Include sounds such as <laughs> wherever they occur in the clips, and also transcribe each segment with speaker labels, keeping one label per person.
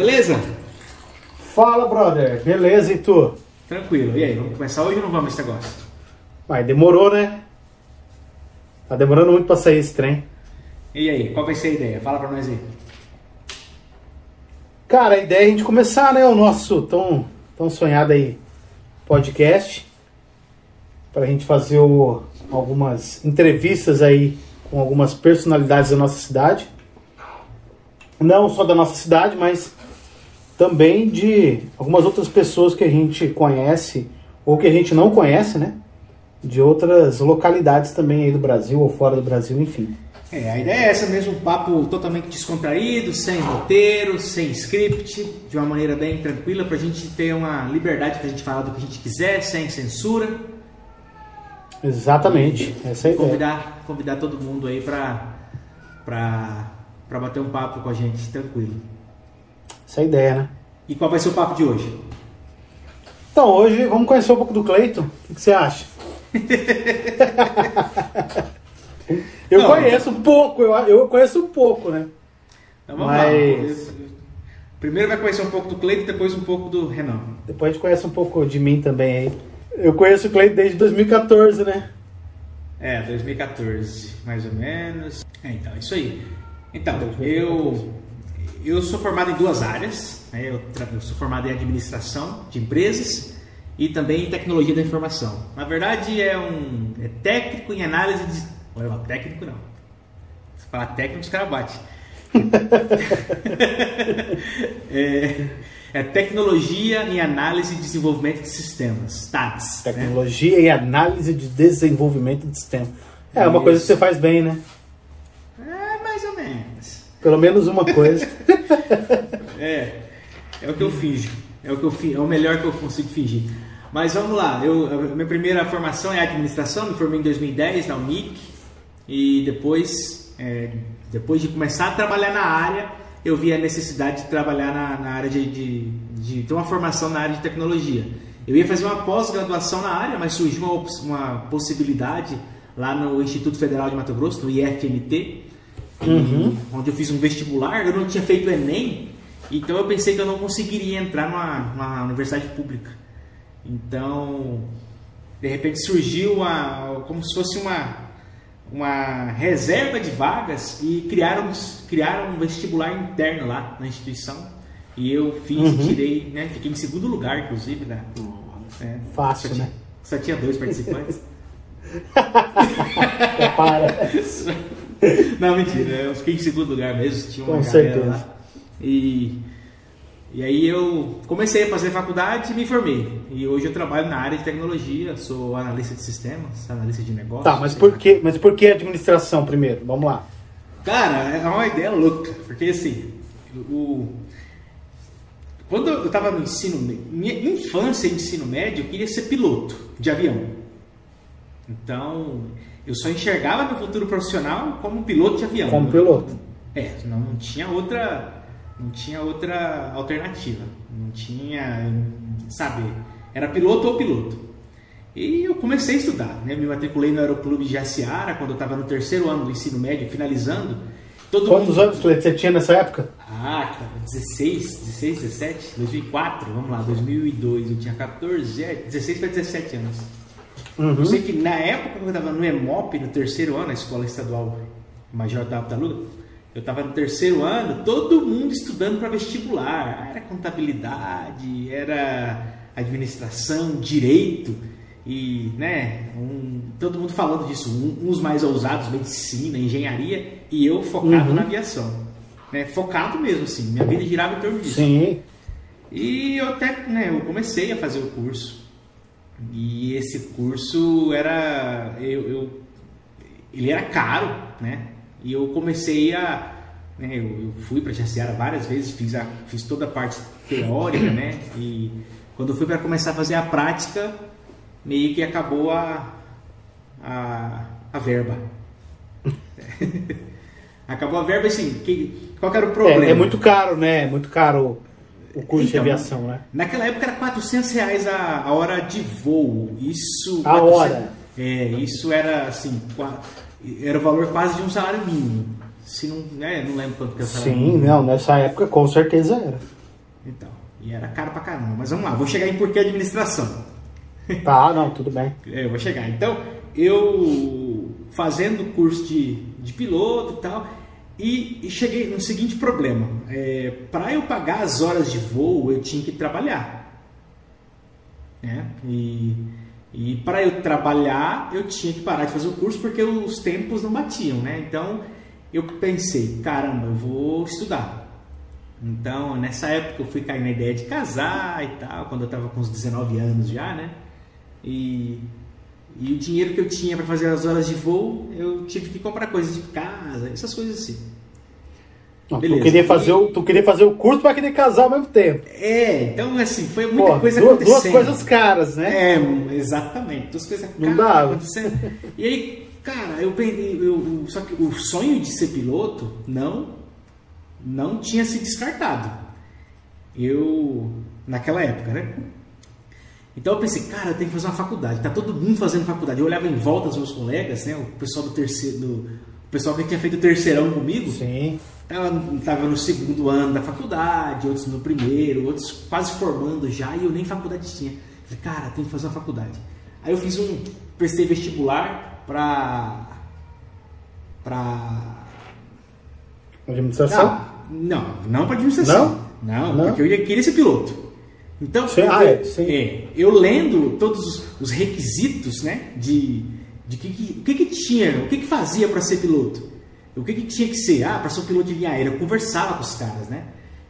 Speaker 1: beleza?
Speaker 2: Fala, brother. Beleza, e tu?
Speaker 1: Tranquilo. E aí, vamos começar hoje ou não vamos esse negócio?
Speaker 2: Vai, demorou, né? Tá demorando muito pra sair esse trem.
Speaker 1: E aí, qual vai ser a ideia? Fala pra nós aí.
Speaker 2: Cara, a ideia é a gente começar, né, o nosso tão, tão sonhado aí podcast. Pra gente fazer o- algumas entrevistas aí com algumas personalidades da nossa cidade. Não só da nossa cidade, mas também de algumas outras pessoas que a gente conhece ou que a gente não conhece, né? De outras localidades também aí do Brasil ou fora do Brasil, enfim.
Speaker 1: É, a ideia é essa mesmo, um papo totalmente descontraído, sem roteiro, sem script, de uma maneira bem tranquila, pra gente ter uma liberdade pra gente falar do que a gente quiser, sem censura.
Speaker 2: Exatamente, essa é a ideia.
Speaker 1: Convidar, convidar todo mundo aí pra bater um papo com a gente, tranquilo.
Speaker 2: Essa é a ideia, né?
Speaker 1: E qual vai ser o papo de hoje?
Speaker 2: Então, hoje vamos conhecer um pouco do Cleiton. O que, você acha? <laughs> eu
Speaker 1: Não.
Speaker 2: conheço um pouco, eu, eu conheço um pouco, né?
Speaker 1: Então vamos
Speaker 2: Mas-
Speaker 1: lá. Primeiro vai conhecer um pouco do Cleiton, depois um pouco do Renan.
Speaker 2: Depois a gente conhece um pouco de mim também aí. Eu conheço o Cleiton desde 2014, né?
Speaker 1: É, 2014, mais ou menos. É, então, isso aí. Então, eu, eu sou formado em duas áreas. né? Eu, eu sou formado em administração de empresas e também em tecnologia da informação. Na verdade, é um é técnico em análise de. Olha lá, técnico não. Se falar técnico, os caras batem. <laughs> é, é tecnologia em análise e desenvolvimento de sistemas, TADS. né?
Speaker 2: Tecnologia e análise de desenvolvimento de sistema. É uma
Speaker 1: Isso.
Speaker 2: coisa que você faz bem, né?
Speaker 1: É, mais ou menos.
Speaker 2: Pelo menos uma coisa. <laughs>
Speaker 1: É, é o que eu finjo. É o que eu é o melhor que eu consigo fingir. Mas vamos lá. Eu, minha primeira formação é administração. Me formei em 2010 na Unic e depois, é, depois de começar a trabalhar na área, eu vi a necessidade de trabalhar na, na área de, de, de ter uma formação na área de tecnologia. Eu ia fazer uma pós-graduação na área, mas surgiu uma, uma possibilidade lá no Instituto Federal de Mato Grosso, no IFMT, e- onde eu fiz um vestibular, eu não tinha feito o Enem, então eu pensei que eu não conseguiria entrar numa, numa universidade pública. Então, de repente surgiu a, como se fosse uma, uma reserva de vagas e criaram, criaram um vestibular interno lá na instituição. E eu fiz e tirei, né? Fiquei em segundo lugar, inclusive, né? É,
Speaker 2: Fácil,
Speaker 1: só tinha,
Speaker 2: né?
Speaker 1: Só tinha dois participantes.
Speaker 2: É, <laughs> <laughs> para. <laughs> <laughs>
Speaker 1: Não, mentira, eu fiquei em segundo lugar mesmo, tinha uma
Speaker 2: Com certeza.
Speaker 1: lá. E, e aí eu comecei a fazer faculdade e me formei. E hoje eu trabalho na área de tecnologia, sou analista de sistemas, analista de negócios.
Speaker 2: Tá, mas por que, mas por que administração primeiro? Vamos lá.
Speaker 1: Cara, é uma ideia louca, porque assim, o, quando eu estava no ensino, minha infância e ensino médio, eu queria ser piloto de avião. Então, eu só enxergava meu futuro profissional como piloto de avião.
Speaker 2: Como piloto.
Speaker 1: É, não, não tinha outra, não tinha outra alternativa. Não tinha, sabe, era piloto ou piloto. E eu comecei a estudar, né? Me matriculei no Aeroclube de Jaciara quando eu estava no terceiro ano do ensino médio, finalizando. Todo
Speaker 2: Quantos
Speaker 1: mundo...
Speaker 2: anos você tinha nessa época?
Speaker 1: Ah, cara, 16, 16, 17, 2004, vamos lá, 2002, eu tinha 14, é, 16 para 17 anos.
Speaker 2: Uhum.
Speaker 1: Eu sei que na época que eu estava no EMOP, no terceiro ano, na Escola Estadual Major da Taluga, eu estava no terceiro ano, todo mundo estudando para vestibular. Era contabilidade, era administração, direito, e né, um- todo mundo falando disso. Um- uns mais ousados, medicina, engenharia, e eu focado
Speaker 2: Uhum.
Speaker 1: na aviação. Né, focado mesmo, assim, minha vida girava em torno disso.
Speaker 2: Sim.
Speaker 1: E eu até, né, eu comecei a fazer o curso. E esse curso era, eu, eu- ele era caro, né? E eu comecei a, né, eu, eu fui para Jaciara várias vezes, fiz, a, fiz toda a parte teórica, né? E quando eu fui para começar a fazer a prática, meio que acabou a, a, a verba. <laughs> acabou a verba, assim, que, qual que era o problema?
Speaker 2: É, é muito caro, né? É muito caro o curso de
Speaker 1: Então,
Speaker 2: aviação, né?
Speaker 1: Naquela época era 400 reais a, a hora de voo. Isso.
Speaker 2: A hora.
Speaker 1: É, isso era assim, era o valor quase de um salário mínimo. Se não, é, não lembro quanto que eu
Speaker 2: Sim, não, nessa época com certeza era.
Speaker 1: Então, e era caro pra caramba. Mas vamos lá, vou chegar em porquê administração. <laughs>
Speaker 2: Tá, não, tudo bem.
Speaker 1: É, eu vou chegar. Então, eu fazendo curso de, de piloto e tal, e, e cheguei no seguinte problema: é, para eu pagar as horas de voo, eu tinha que trabalhar. Né? E, e para eu trabalhar, eu tinha que parar de fazer o curso porque os tempos não batiam. Né? Então eu pensei: caramba, eu vou estudar. Então nessa época eu fui cair na ideia de casar e tal, quando eu estava com uns 19 anos já, né? E e o dinheiro que eu tinha para fazer as horas de voo, eu tive que comprar coisas de casa, essas coisas assim.
Speaker 2: Não, tu, queria fazer o, tu queria fazer o curso para querer casar ao mesmo tempo.
Speaker 1: É, então assim, foi muita Pô, coisa
Speaker 2: duas, acontecendo. Duas coisas caras, né?
Speaker 1: É, exatamente. Duas coisas
Speaker 2: Não caras
Speaker 1: acontecendo. E aí, cara, eu peguei. Eu, só que o sonho de ser piloto não, não tinha se descartado. Eu, naquela época, né? Então eu pensei, cara, eu tenho que fazer uma faculdade. Tá todo mundo fazendo faculdade. Eu olhava em volta os meus colegas, né? O pessoal do terceiro, do, o pessoal que tinha feito o terceirão comigo.
Speaker 2: Sim.
Speaker 1: Tava, tava no segundo ano da faculdade, outros no primeiro, outros quase formando já, e eu nem faculdade tinha. Falei, cara, tem que fazer uma faculdade. Aí eu fiz um, prestei vestibular para para
Speaker 2: administração?
Speaker 1: Não, não, não para administração. Não? Não, não, porque eu queria ser piloto. Então, sim, eu, ah, é, é, eu lendo todos os, os, requisitos, né, de, de que, que, o que, que tinha, o que, que fazia para ser piloto, o que, que tinha que ser, ah, para ser um piloto de linha aérea, eu conversava com os caras, né,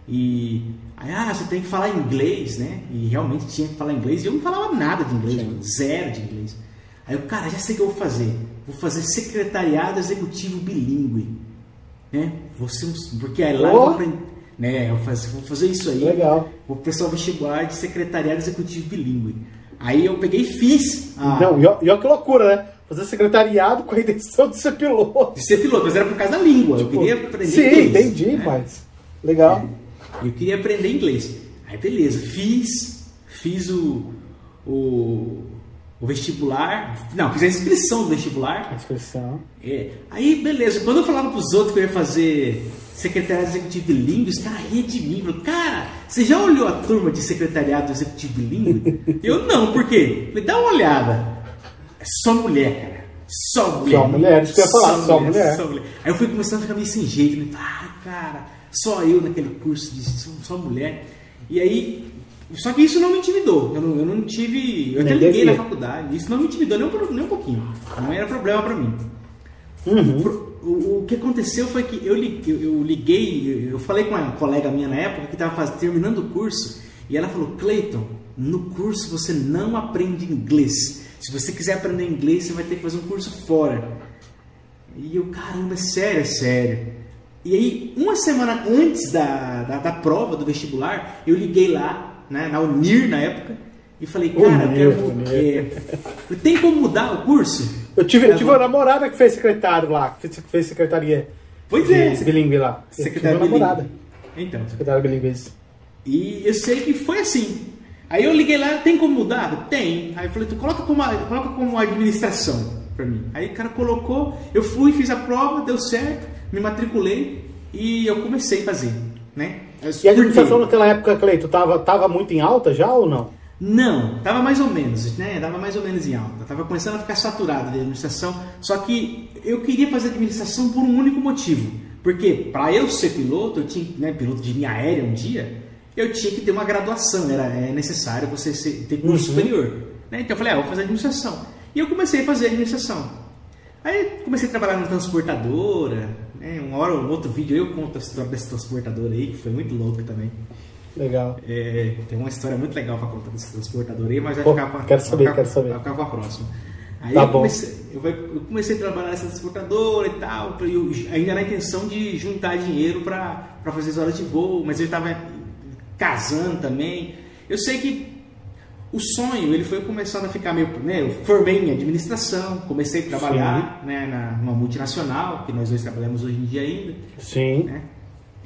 Speaker 1: e aí, ah, você tem que falar inglês, né, e realmente tinha que falar inglês, e eu não falava nada de inglês, mano, zero de inglês. Aí eu, cara, já sei o que eu vou fazer, vou fazer secretariado executivo bilíngue, né, um, porque aí lá oh. eu vou aprender né? Eu faz, vou fazer isso aí.
Speaker 2: Legal.
Speaker 1: Vou prestar o vestibular de secretariado executivo bilíngue. Aí eu peguei e fiz.
Speaker 2: Ah, Não, e olha que loucura, né? Fazer secretariado com a intenção de ser piloto.
Speaker 1: De ser piloto, mas era por causa da língua. Tipo, eu queria aprender
Speaker 2: sim,
Speaker 1: inglês.
Speaker 2: Sim, entendi, né? mas. Legal.
Speaker 1: É, eu queria aprender inglês. Aí beleza, fiz, fiz o, o, o vestibular. Não, fiz a inscrição do vestibular.
Speaker 2: A inscrição.
Speaker 1: É. Aí beleza, quando eu falava pros outros que eu ia fazer secretariado executivo bilíngue, os caras riam de mim. Falaram, cara, você já olhou a turma de secretariado executivo bilíngue? <laughs> eu não, por quê? Falei, dá uma olhada. É só mulher, cara. Só mulher.
Speaker 2: Só mulher, isso que eu ia falar, só, só mulher, mulher. Só mulher.
Speaker 1: Aí eu fui começando a ficar meio sem jeito. Falei, ah, cara, só eu naquele curso de só mulher. E aí, só que isso não me intimidou. Eu não, eu não tive. Eu até liguei na faculdade. Isso não me intimidou nem um, nem um pouquinho. Não era problema para mim.
Speaker 2: Uhum
Speaker 1: o, o, que aconteceu foi que eu, eu, liguei, eu falei com uma colega minha na época que estava terminando o curso e ela falou: Cleiton, no curso você não aprende inglês. Se você quiser aprender inglês, você vai ter que fazer um curso fora. E eu, caramba, é sério, é sério. E aí, uma semana antes da, da, da prova do vestibular, eu liguei lá, né, na Unir na época, e falei, cara, eu quero. É, tem como mudar o curso?
Speaker 2: Eu tive, eu tive uma namorada que fez secretário lá, que fez secretaria.
Speaker 1: Pois é.
Speaker 2: Bilingue lá.
Speaker 1: Secretária
Speaker 2: bilingue. namorada.
Speaker 1: Então.
Speaker 2: Secretária bilingue.
Speaker 1: E eu sei que foi assim. Aí eu liguei lá, tem como mudar? Tem. Aí eu falei, tu coloca como, coloca como administração pra mim. Aí o cara colocou, eu fui, fiz a prova, deu certo, me matriculei e eu comecei a fazer, né?
Speaker 2: E a administração naquela época, Cleito, tava, tava muito em alta já ou não?
Speaker 1: Não, estava mais ou menos, né? Estava mais ou menos em alta. Estava começando a ficar saturada de administração. Só que eu queria fazer administração por um único motivo. Porque para eu ser piloto, eu tinha, né, piloto de linha aérea um dia, eu tinha que ter uma graduação. Era é necessário você ter curso uhum. superior. Né? Então eu falei, ah, vou fazer administração. E eu comecei a fazer administração. Aí comecei a trabalhar na transportadora. Né? Uma hora ou outro vídeo eu conto a história dessa transportadora aí, que foi muito louco também.
Speaker 2: Legal.
Speaker 1: É, tem uma história muito legal para contar desse transportador aí, mas vai
Speaker 2: Pô,
Speaker 1: ficar para
Speaker 2: quero saber,
Speaker 1: ficar,
Speaker 2: quero saber.
Speaker 1: Vai ficar para a próxima. Aí
Speaker 2: tá
Speaker 1: eu, comecei, eu, eu, comecei a trabalhar nessa transportadora e tal, eu, ainda na intenção de juntar dinheiro para fazer as horas de voo, mas ele estava casando também. Eu sei que o sonho ele foi começando a ficar meio. Né, eu formei em administração, comecei a trabalhar né, na, numa multinacional, que nós dois trabalhamos hoje em dia ainda.
Speaker 2: Sim.
Speaker 1: Né?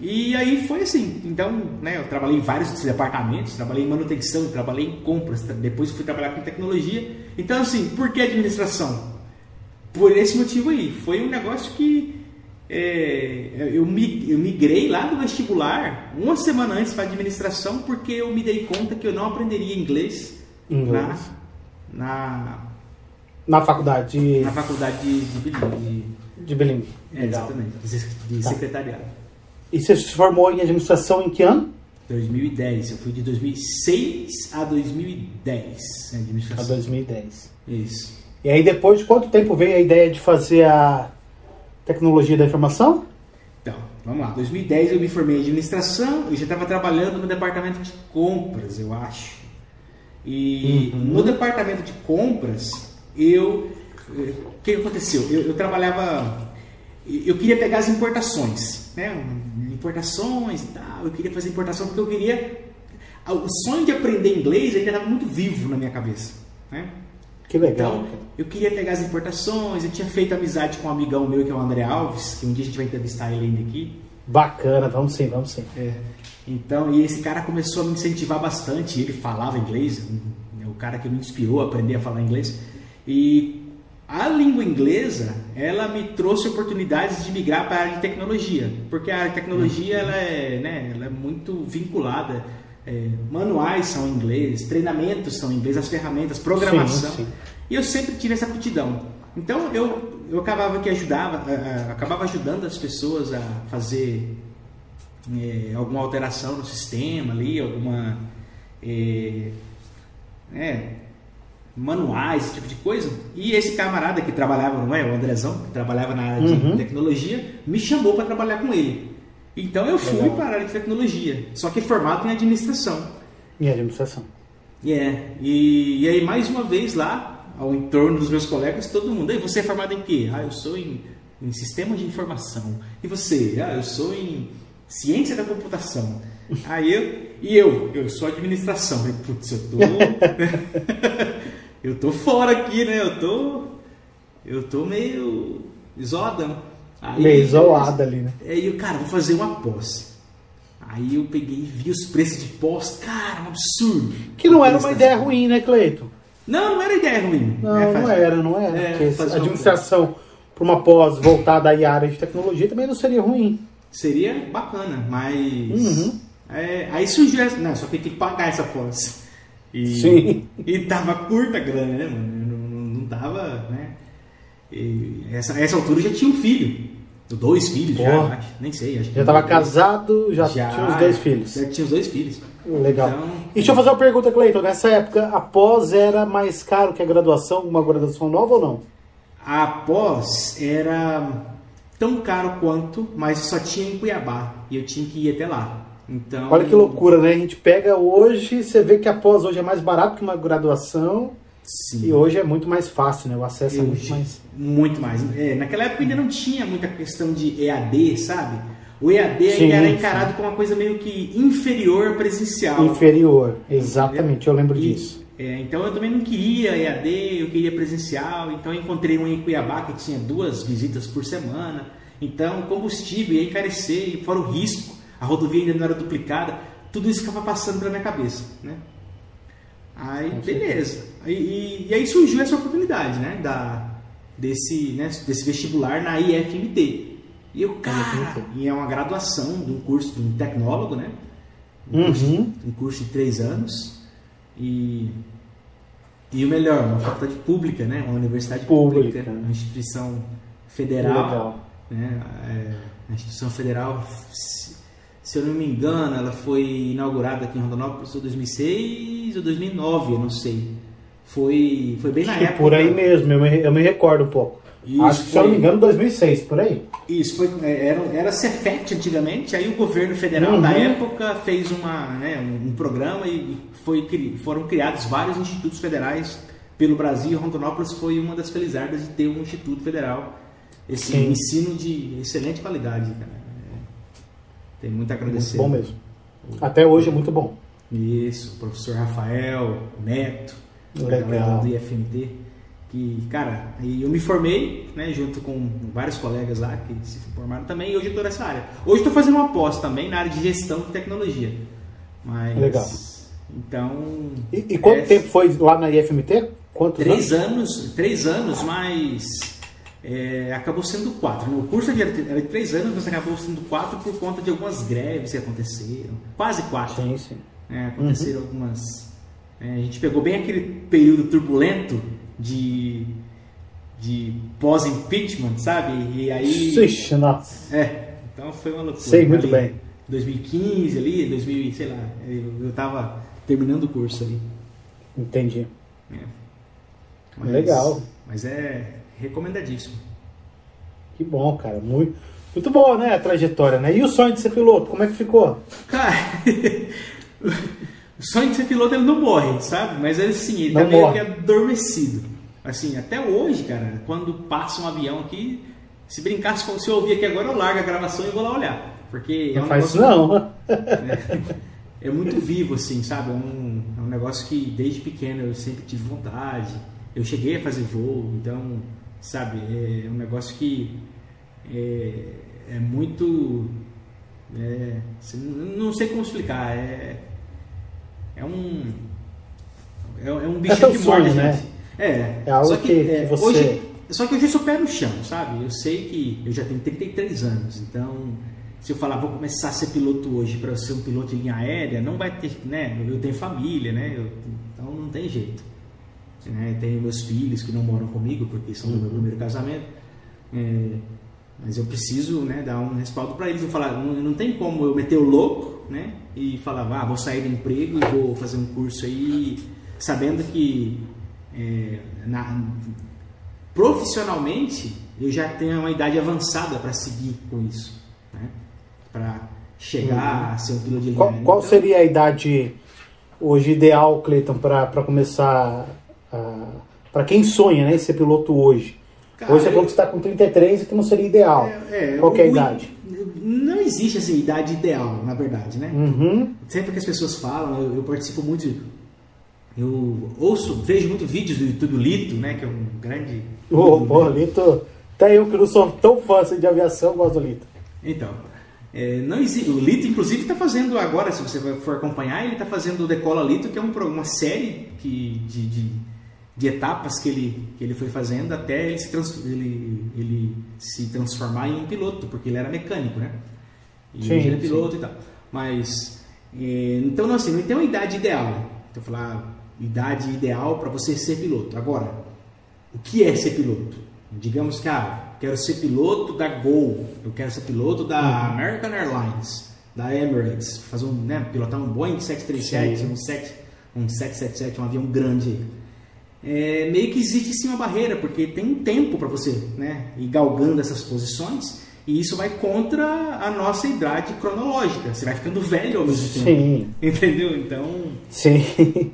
Speaker 1: E aí foi assim. Então, né, eu trabalhei em vários departamentos, trabalhei em manutenção, trabalhei em compras, depois fui trabalhar com tecnologia. Então, assim, por que administração? Por esse motivo aí. Foi um negócio que, é, eu, eu migrei lá do vestibular uma semana antes para administração porque eu me dei conta que eu não aprenderia inglês,
Speaker 2: Inglês.
Speaker 1: Na, na,
Speaker 2: Na faculdade de,
Speaker 1: na faculdade de, de, de,
Speaker 2: de bilingue.
Speaker 1: é, exatamente, de, de
Speaker 2: Tá.
Speaker 1: secretariado.
Speaker 2: E você se formou em administração em que ano?
Speaker 1: 2010, eu fui de 2006 a 2010 em
Speaker 2: A
Speaker 1: administração.
Speaker 2: 2010.
Speaker 1: Isso.
Speaker 2: E aí depois de quanto tempo veio a ideia de fazer a tecnologia da informação?
Speaker 1: Então, vamos lá. 2010 eu me formei em administração, eu já estava trabalhando no departamento de compras, eu acho. E
Speaker 2: Uhum.
Speaker 1: no departamento de compras, eu. eh, O que aconteceu? Eu, eu trabalhava. Eu queria pegar as importações, né? Importações e tal. Eu queria fazer importação porque eu queria. O sonho de aprender inglês ainda estava muito vivo na minha cabeça, né?
Speaker 2: Que legal.
Speaker 1: Então, eu queria pegar as importações, eu tinha feito amizade com um amigão meu que é o André Alves, que um dia a gente vai entrevistar ele ainda aqui.
Speaker 2: Bacana, vamos sim, vamos sim.
Speaker 1: Então, e esse cara começou a me incentivar bastante, ele falava inglês, é o cara que me inspirou a aprender a falar inglês. E a língua inglesa, ela me trouxe oportunidades de migrar para a área de tecnologia, porque a área de tecnologia ela é, né, ela é muito vinculada. É, manuais são em inglês, treinamentos são em inglês, as ferramentas, programação.
Speaker 2: Sim, sim.
Speaker 1: E eu sempre tive essa aptidão. Então eu, eu acabava que ajudava, acabava ajudando as pessoas a fazer eh, alguma alteração no sistema ali, alguma eh, né, manuais, esse tipo de coisa. E esse camarada que trabalhava, não é, o Andrezão, que trabalhava na área de
Speaker 2: Uhum.
Speaker 1: tecnologia, me chamou para trabalhar com ele. Então eu fui
Speaker 2: Legal.
Speaker 1: para a área de tecnologia, só que formado em administração.
Speaker 2: Em administração.
Speaker 1: É, e, e aí mais uma vez lá, ao entorno dos meus colegas, todo mundo, e você é formado em quê? Ah, eu sou em, em sistema de informação. E você? Ah, eu sou em ciência da computação. Aí eu, e eu, eu sou administração. Falei, putz, eu tô. <laughs> eu tô fora aqui, né? Eu tô. Eu tô meio isoladão. Aí-
Speaker 2: Meio isolado ali, né?
Speaker 1: Aí eu, cara, vou fazer uma pós. Aí eu peguei e vi os preços de pós, cara, um absurdo.
Speaker 2: Que não era uma ideia ruim, né, Cleito?
Speaker 1: Não, não era ideia ruim.
Speaker 2: Não,
Speaker 1: É,
Speaker 2: não era, não era.
Speaker 1: É,
Speaker 2: a administração para uma pós voltada à área de tecnologia também não seria ruim.
Speaker 1: Seria bacana, mas.
Speaker 2: Uhum.
Speaker 1: É, aí surgiu essa. Não, só que tem que pagar essa pós. E,
Speaker 2: Sim.
Speaker 1: E tava curta a grana, né, mano? Não, não, não tava, né? E essa, essa altura já tinha um filho. Dois filhos já,
Speaker 2: Porra.
Speaker 1: acho. nem sei. Acho que
Speaker 2: Já estava casado, já, tinha os dois filhos.
Speaker 1: Já tinha os dois filhos.
Speaker 2: Legal.
Speaker 1: Então-
Speaker 2: E deixa eu fazer uma pergunta, Cleiton. Nessa época, a pós era mais caro que a graduação, uma graduação nova ou não?
Speaker 1: A pós era tão caro quanto, mas só tinha em Cuiabá. E eu tinha que ir até lá. Então,
Speaker 2: Olha que loucura, né? A gente pega hoje, você vê que a pós hoje é mais barato que uma graduação
Speaker 1: Sim.
Speaker 2: e hoje é muito mais fácil, né? O acesso é muito mais.
Speaker 1: Muito mais. É, naquela época ainda não tinha muita questão de EAD, sabe? O EAD
Speaker 2: Sim,
Speaker 1: ainda era
Speaker 2: sim.
Speaker 1: encarado como uma coisa meio que inferior ao presencial.
Speaker 2: Inferior, exatamente, eu lembro
Speaker 1: E-
Speaker 2: disso.
Speaker 1: é, então eu também não queria EAD, eu queria presencial. Então eu encontrei um em Cuiabá que tinha duas visitas por semana. Então combustível ia encarecer, fora o risco, a rodovia ainda não era duplicada. Tudo isso ficava passando pela minha cabeça, né? Aí, beleza. E, e- e aí surgiu essa oportunidade, né? Da, desse, né? desse vestibular na IFMT. E eu, cara, e é uma graduação de um curso de um tecnólogo, né? Um, curso,
Speaker 2: Uhum.
Speaker 1: um curso de três anos. E, e o melhor, uma faculdade pública, né? Uma universidade pública,
Speaker 2: Pública.
Speaker 1: uma instituição federal.
Speaker 2: Legal.
Speaker 1: Né? É, a instituição federal, se, se eu não me engano, ela foi inaugurada aqui em Rondonópolis em 2006 ou 2009, eu não sei. Foi, foi bem na
Speaker 2: Acho
Speaker 1: época.
Speaker 2: por aí mesmo, eu me, eu me recordo um pouco.
Speaker 1: Isso,
Speaker 2: Acho que, se eu não me
Speaker 1: foi-
Speaker 2: engano, 2006, por aí.
Speaker 1: Isso, foi, é, era, era Cefet antigamente, aí o governo federal
Speaker 2: Uhum.
Speaker 1: da época fez uma, né, um, um programa e foi, foram criados vários institutos federais pelo Brasil Rondonópolis foi uma das felizardas de ter um instituto federal. Esse
Speaker 2: Sim.
Speaker 1: ensino de excelente qualidade, cara. Tem muito a
Speaker 2: Muito
Speaker 1: agradecer.
Speaker 2: bom mesmo. Até hoje é muito bom.
Speaker 1: Isso, professor Rafael, Neto,
Speaker 2: Legal.
Speaker 1: do IFMT. Que, cara, eu me formei, né, junto com vários colegas lá que se formaram também, e hoje eu estou nessa área. Hoje estou fazendo uma pós também na área de gestão de tecnologia. Mas.
Speaker 2: Legal.
Speaker 1: Então.
Speaker 2: E, e quanto
Speaker 1: é,
Speaker 2: tempo foi lá na IFMT? Quantos
Speaker 1: Três
Speaker 2: anos?
Speaker 1: anos, três anos, mais é, acabou sendo quatro. O curso era de três anos, mas acabou sendo quatro por conta de algumas greves que aconteceram. Quase quatro.
Speaker 2: Sim, sim.
Speaker 1: É, aconteceram uhum. algumas. É, a gente pegou bem aquele período turbulento de, de pós-impeachment, sabe? E aí.
Speaker 2: Ixi, nossa.
Speaker 1: É, então foi uma loucura.
Speaker 2: Sei muito ali, bem.
Speaker 1: 2015 ali, 2000, sei lá, eu, eu tava terminando o curso ali.
Speaker 2: Entendi.
Speaker 1: É. Mas,
Speaker 2: Legal.
Speaker 1: Mas é recomendadíssimo.
Speaker 2: Que bom, cara. Muito, muito boa, né, a trajetória, né? E o sonho de ser piloto, como é que ficou?
Speaker 1: Cara, <laughs> sonho de ser piloto ele não morre, sabe? Mas assim, ele
Speaker 2: não
Speaker 1: tá meio
Speaker 2: morre.
Speaker 1: que adormecido. Assim, até hoje, cara, quando passa um avião aqui, se brincasse, se eu ouvir aqui agora, eu largo a gravação e vou lá olhar. Porque
Speaker 2: não
Speaker 1: é um
Speaker 2: faz
Speaker 1: negócio,
Speaker 2: não.
Speaker 1: É, é muito vivo, assim, sabe? É um, é um negócio que desde pequeno eu sempre tive vontade. Eu cheguei a fazer voo, então, sabe? É um negócio que é, é muito. É, não sei como explicar. É, é um. É, é um bicho
Speaker 2: é
Speaker 1: que
Speaker 2: sonho,
Speaker 1: morde,
Speaker 2: né?
Speaker 1: É,
Speaker 2: é algo
Speaker 1: só que,
Speaker 2: que,
Speaker 1: é,
Speaker 2: que você.
Speaker 1: Hoje, só que hoje eu sou pé no chão, sabe? Eu sei que eu já tenho 33 anos, então se eu falar vou começar a ser piloto hoje para ser um piloto de linha aérea, não vai ter, né? Eu tenho família, né? Eu, então não tem jeito. Né? Tenho meus filhos que não moram comigo porque são do meu primeiro casamento. É, mas eu preciso né, dar um respaldo para eles. Eu falar, não, não tem como eu meter o louco né, e falar, ah, vou sair do emprego e vou fazer um curso aí, sabendo que é, na, profissionalmente eu já tenho uma idade avançada para seguir com isso, né, para chegar uhum. a ser um piloto de linha.
Speaker 2: Qual, qual então, seria a idade hoje ideal, Cleiton, para começar? para quem sonha né, ser piloto hoje? Cara, Hoje você falou que está com 33 e que não seria ideal.
Speaker 1: É, é,
Speaker 2: Qual é a idade?
Speaker 1: Não existe essa idade ideal, na verdade, né?
Speaker 2: Uhum.
Speaker 1: Sempre que as pessoas falam, eu, eu, participo muito, eu ouço, vejo muito vídeos do YouTube Lito, né? Que é um grande...
Speaker 2: Ô, oh, pô, Lito, até eu que não sou tão fã assim, de aviação, gosto do Lito.
Speaker 1: Então, é, não existe, o Lito, inclusive, está fazendo agora, se você for acompanhar, ele está fazendo o Decola Lito, que é um, uma série que, de, de de etapas que ele, que ele foi fazendo até ele se, trans, ele, ele se transformar em um piloto, porque ele era mecânico, né? E sim, ele era piloto sim. e tal. Mas, é, então, não, assim, não tem uma idade ideal. Então, falar idade ideal para você ser piloto. Agora, o que é ser piloto? Digamos que, ah, quero ser piloto da Gol, eu quero ser piloto da uhum. American Airlines, da Emirates, fazer um, né, pilotar um Boeing 737, sim. um, 7, um 777, um avião grande é, meio que existe sim uma barreira, porque tem um tempo para você né, ir galgando essas posições, e isso vai contra a nossa idade cronológica. Você vai ficando velho ao mesmo tempo.
Speaker 2: Sim. <laughs>
Speaker 1: Entendeu? Então.
Speaker 2: Sim. <laughs>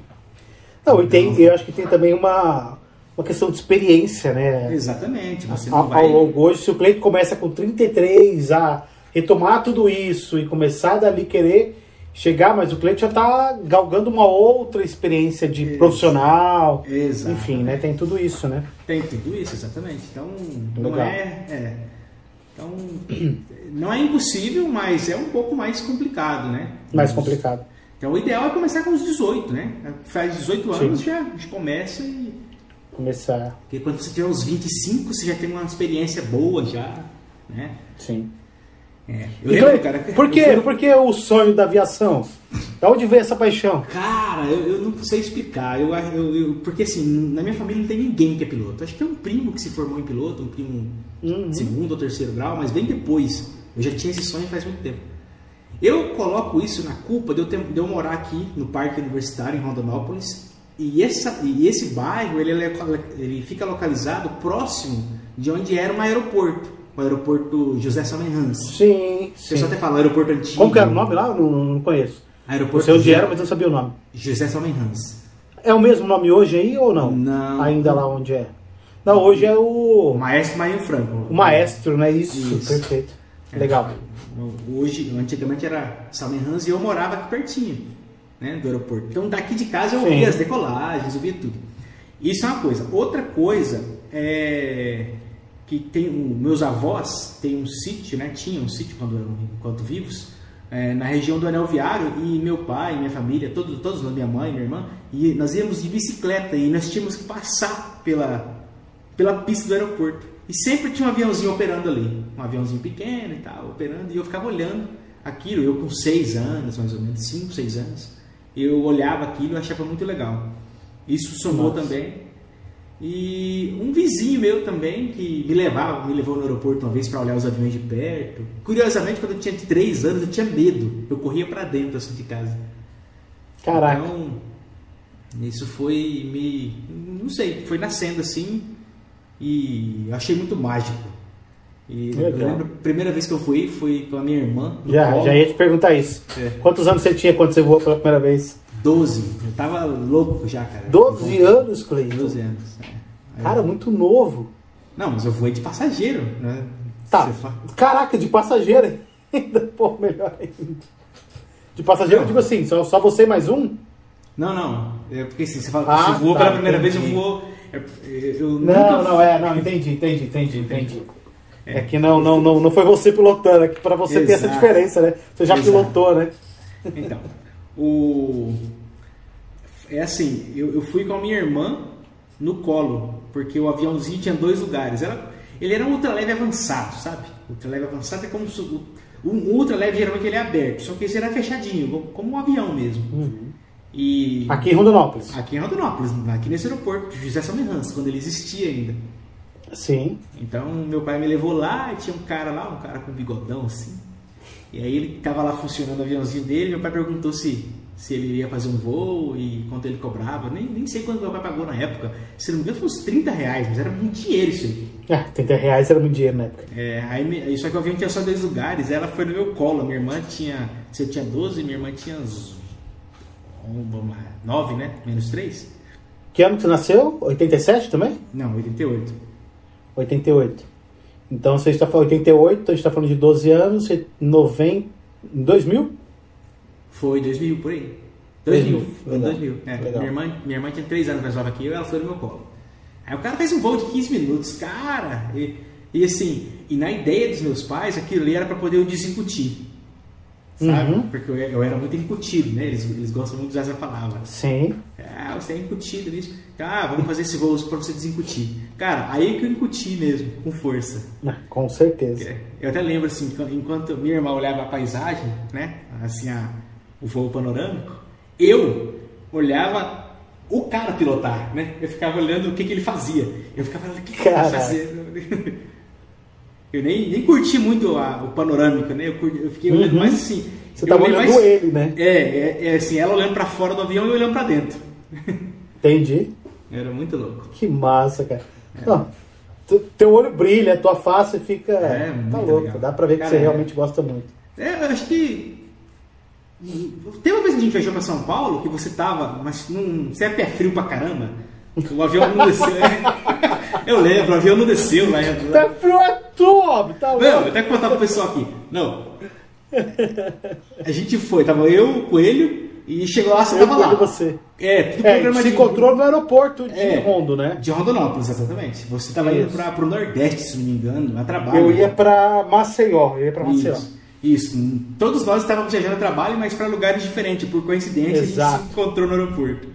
Speaker 2: Não, e tem, eu acho que tem também uma, uma questão de experiência, né?
Speaker 1: Exatamente. Você
Speaker 2: não vai... Ao longo hoje, se o Cleito começa com 33 a retomar tudo isso e começar dali querer chegar, mas o cliente já está galgando uma outra experiência de Exato. profissional.
Speaker 1: Exato.
Speaker 2: Enfim, né? Tem tudo isso, né?
Speaker 1: Tem tudo isso, exatamente. Então, não é, é, Então, <clears throat> não é impossível, mas é um pouco mais complicado, né?
Speaker 2: Mais complicado.
Speaker 1: Então, o ideal é começar com os 18, né? Faz 18 anos, já, já começa e...
Speaker 2: Começar.
Speaker 1: Porque quando você tiver uns 25, você já tem uma experiência boa já, né?
Speaker 2: Sim.
Speaker 1: É. Eu então, lembro, cara.
Speaker 2: Por que, fui... por que o sonho da aviação? Da onde veio essa paixão?
Speaker 1: Cara, eu, eu não sei explicar. Eu, eu, eu, porque assim, na minha família não tem ninguém que é piloto. Acho que tem um primo que se formou em piloto, um primo uhum. segundo ou terceiro grau, mas bem depois. Eu já tinha esse sonho faz muito tempo. Eu coloco isso na culpa de eu, ter, de eu morar aqui no Parque Universitário, em Rondonópolis. E, essa, e esse bairro ele, ele fica localizado próximo de onde era um aeroporto o aeroporto José Samenhans.
Speaker 2: Sim,
Speaker 1: sim. O pessoal até fala aeroporto antigo.
Speaker 2: Como que era o nome lá? Não, não conheço.
Speaker 1: Aeroporto
Speaker 2: não sei onde era, mas não sabia o nome.
Speaker 1: José Samenhans.
Speaker 2: É o mesmo nome hoje aí ou não?
Speaker 1: Não.
Speaker 2: Ainda lá onde é? Não, hoje é o...
Speaker 1: o Maestro Marinho Franco.
Speaker 2: O Maestro, né? Isso, Isso. perfeito. É. Legal.
Speaker 1: Hoje, antigamente era Samenhans e eu morava aqui pertinho, né, do aeroporto. Então daqui de casa eu via as decolagens, eu via tudo. Isso é uma coisa. Outra coisa é que tem meus avós têm um sítio, né? Tinham um sítio quando enquanto vivos é, na região do Anel Viário e meu pai, minha família, todos, todos minha mãe, minha irmã, e nós íamos de bicicleta e nós tínhamos que passar pela pela pista do aeroporto. E sempre tinha um aviãozinho operando ali, um aviãozinho pequeno e tal, operando, e eu ficava olhando aquilo, eu com seis anos, mais ou menos, cinco, seis anos, eu olhava aquilo e achava muito legal. Isso somou Nossa. também. E um vizinho meu também que me levava, me levou no aeroporto uma vez para olhar os aviões de perto. Curiosamente, quando eu tinha três anos, eu tinha medo. Eu corria para dentro assim de casa.
Speaker 2: Caraca.
Speaker 1: Então, isso foi me, não sei, foi nascendo assim e achei muito mágico. E eu lembro, a primeira vez que eu fui, fui com a minha irmã.
Speaker 2: Já, já ia te perguntar isso. É. Quantos anos você tinha quando você voou pela primeira vez?
Speaker 1: Doze. Eu tava louco já, cara.
Speaker 2: Doze anos, Cleiton?
Speaker 1: Doze anos.
Speaker 2: É. Cara, muito novo.
Speaker 1: Não, mas eu voei de passageiro, né?
Speaker 2: Tá. Caraca, de passageiro <laughs> ainda. Pô, melhor ainda. De passageiro, tipo assim, só, só você mais um?
Speaker 1: Não, não. É porque assim, você fala, ah, você voou tá, pela primeira entendi. vez, eu vou.
Speaker 2: Eu, não, nunca... não, é, não, entendi, entendi, entendi, entendi. É, é que não, não, não, não foi você pilotando, é que para você Exato. ter essa diferença, né? Você já Exato. pilotou, né?
Speaker 1: Então, o. É assim, eu, eu fui com a minha irmã no colo, porque o aviãozinho tinha dois lugares. Ele era um ultraleve avançado, sabe? Ultraleve avançado é como se, um ultraleve geralmente ele é aberto, só que esse era fechadinho, como um avião mesmo. Uhum.
Speaker 2: E aqui em Rondonópolis.
Speaker 1: Aqui em Rondonópolis, aqui nesse aeroporto, José Salmerans, quando ele existia ainda.
Speaker 2: Sim.
Speaker 1: Então meu pai me levou lá e tinha um cara lá, um cara com bigodão assim. E aí ele tava lá funcionando o aviãozinho dele, meu pai perguntou se se ele ia fazer um voo e quanto ele cobrava. Nem, nem sei quanto meu pai pagou na época. Se não me engano, foi uns 30 reais, mas era muito dinheiro isso aí.
Speaker 2: É, 30 reais era muito dinheiro na época.
Speaker 1: É, aí, só que o avião tinha só dois lugares, ela foi no meu colo. Minha irmã tinha. Se eu tinha 12, minha irmã tinha uns. Vamos lá, 9, né? Menos 3.
Speaker 2: Que ano que você nasceu? 87 também?
Speaker 1: Não, 88.
Speaker 2: 88. Então você está falando 88, então a gente está falando de 12 anos, 90, 2000?
Speaker 1: Foi 2000, por aí. 2000. Foi 2000. É, minha, irmã, minha irmã tinha 3 anos mais nova que eu ela foi no meu colo. Aí o cara fez um voo de 15 minutos, cara. E, e assim, e na ideia dos meus pais, aquilo ali era para poder eu desincutir. Sabe? Uhum. Porque eu, eu, era muito incutido, né? Eles, eles gostam muito de usar essa palavra.
Speaker 2: Sim.
Speaker 1: Ah, você é incutido nisso. Ah, vamos fazer esse voo para você desincutir. Cara, aí que eu incuti mesmo, com força.
Speaker 2: Ah, com certeza.
Speaker 1: Eu até lembro assim, enquanto minha irmã olhava a paisagem, né? Assim, a, o voo panorâmico, eu olhava o cara pilotar, né? Eu ficava olhando o que, que ele fazia. Eu ficava olhando o que, que ele fazia. <laughs> Eu nem, nem curti muito a, o panorâmico, né? Eu, curti, eu fiquei olhando uhum. mais assim.
Speaker 2: Você tava olhando mais, ele, né?
Speaker 1: É, é, é, assim, ela olhando para fora do avião e olhando para dentro.
Speaker 2: Entendi.
Speaker 1: Era muito louco.
Speaker 2: Que massa, cara. É. Não, teu olho brilha, tua face fica. É, tá louco. Legal. Dá pra ver que cara, você realmente gosta muito.
Speaker 1: É, eu acho que tem uma vez que a gente viajou pra São Paulo que você tava, mas num, você é pé frio pra caramba. O avião não desceu. É. Eu lembro, o avião não desceu lá.
Speaker 2: Pé frio é top, tá
Speaker 1: louco. Não, eu até contar pro pessoal aqui. Não. A gente foi, tava eu, o Coelho, e chegou lá, você eu tava lá.
Speaker 2: você.
Speaker 1: É,
Speaker 2: tudo é, se encontrou no aeroporto de é, Rondo, né?
Speaker 1: De Rondonópolis, exatamente. Você tava Isso. indo pra, pro Nordeste, se não me engano, a trabalho.
Speaker 2: Eu ia pra Maceió, eu ia pra Maceió. Isso.
Speaker 1: Isso, todos nós estávamos viajando a trabalho, mas para lugares diferentes. Por coincidência, Exato. a gente se encontrou no aeroporto.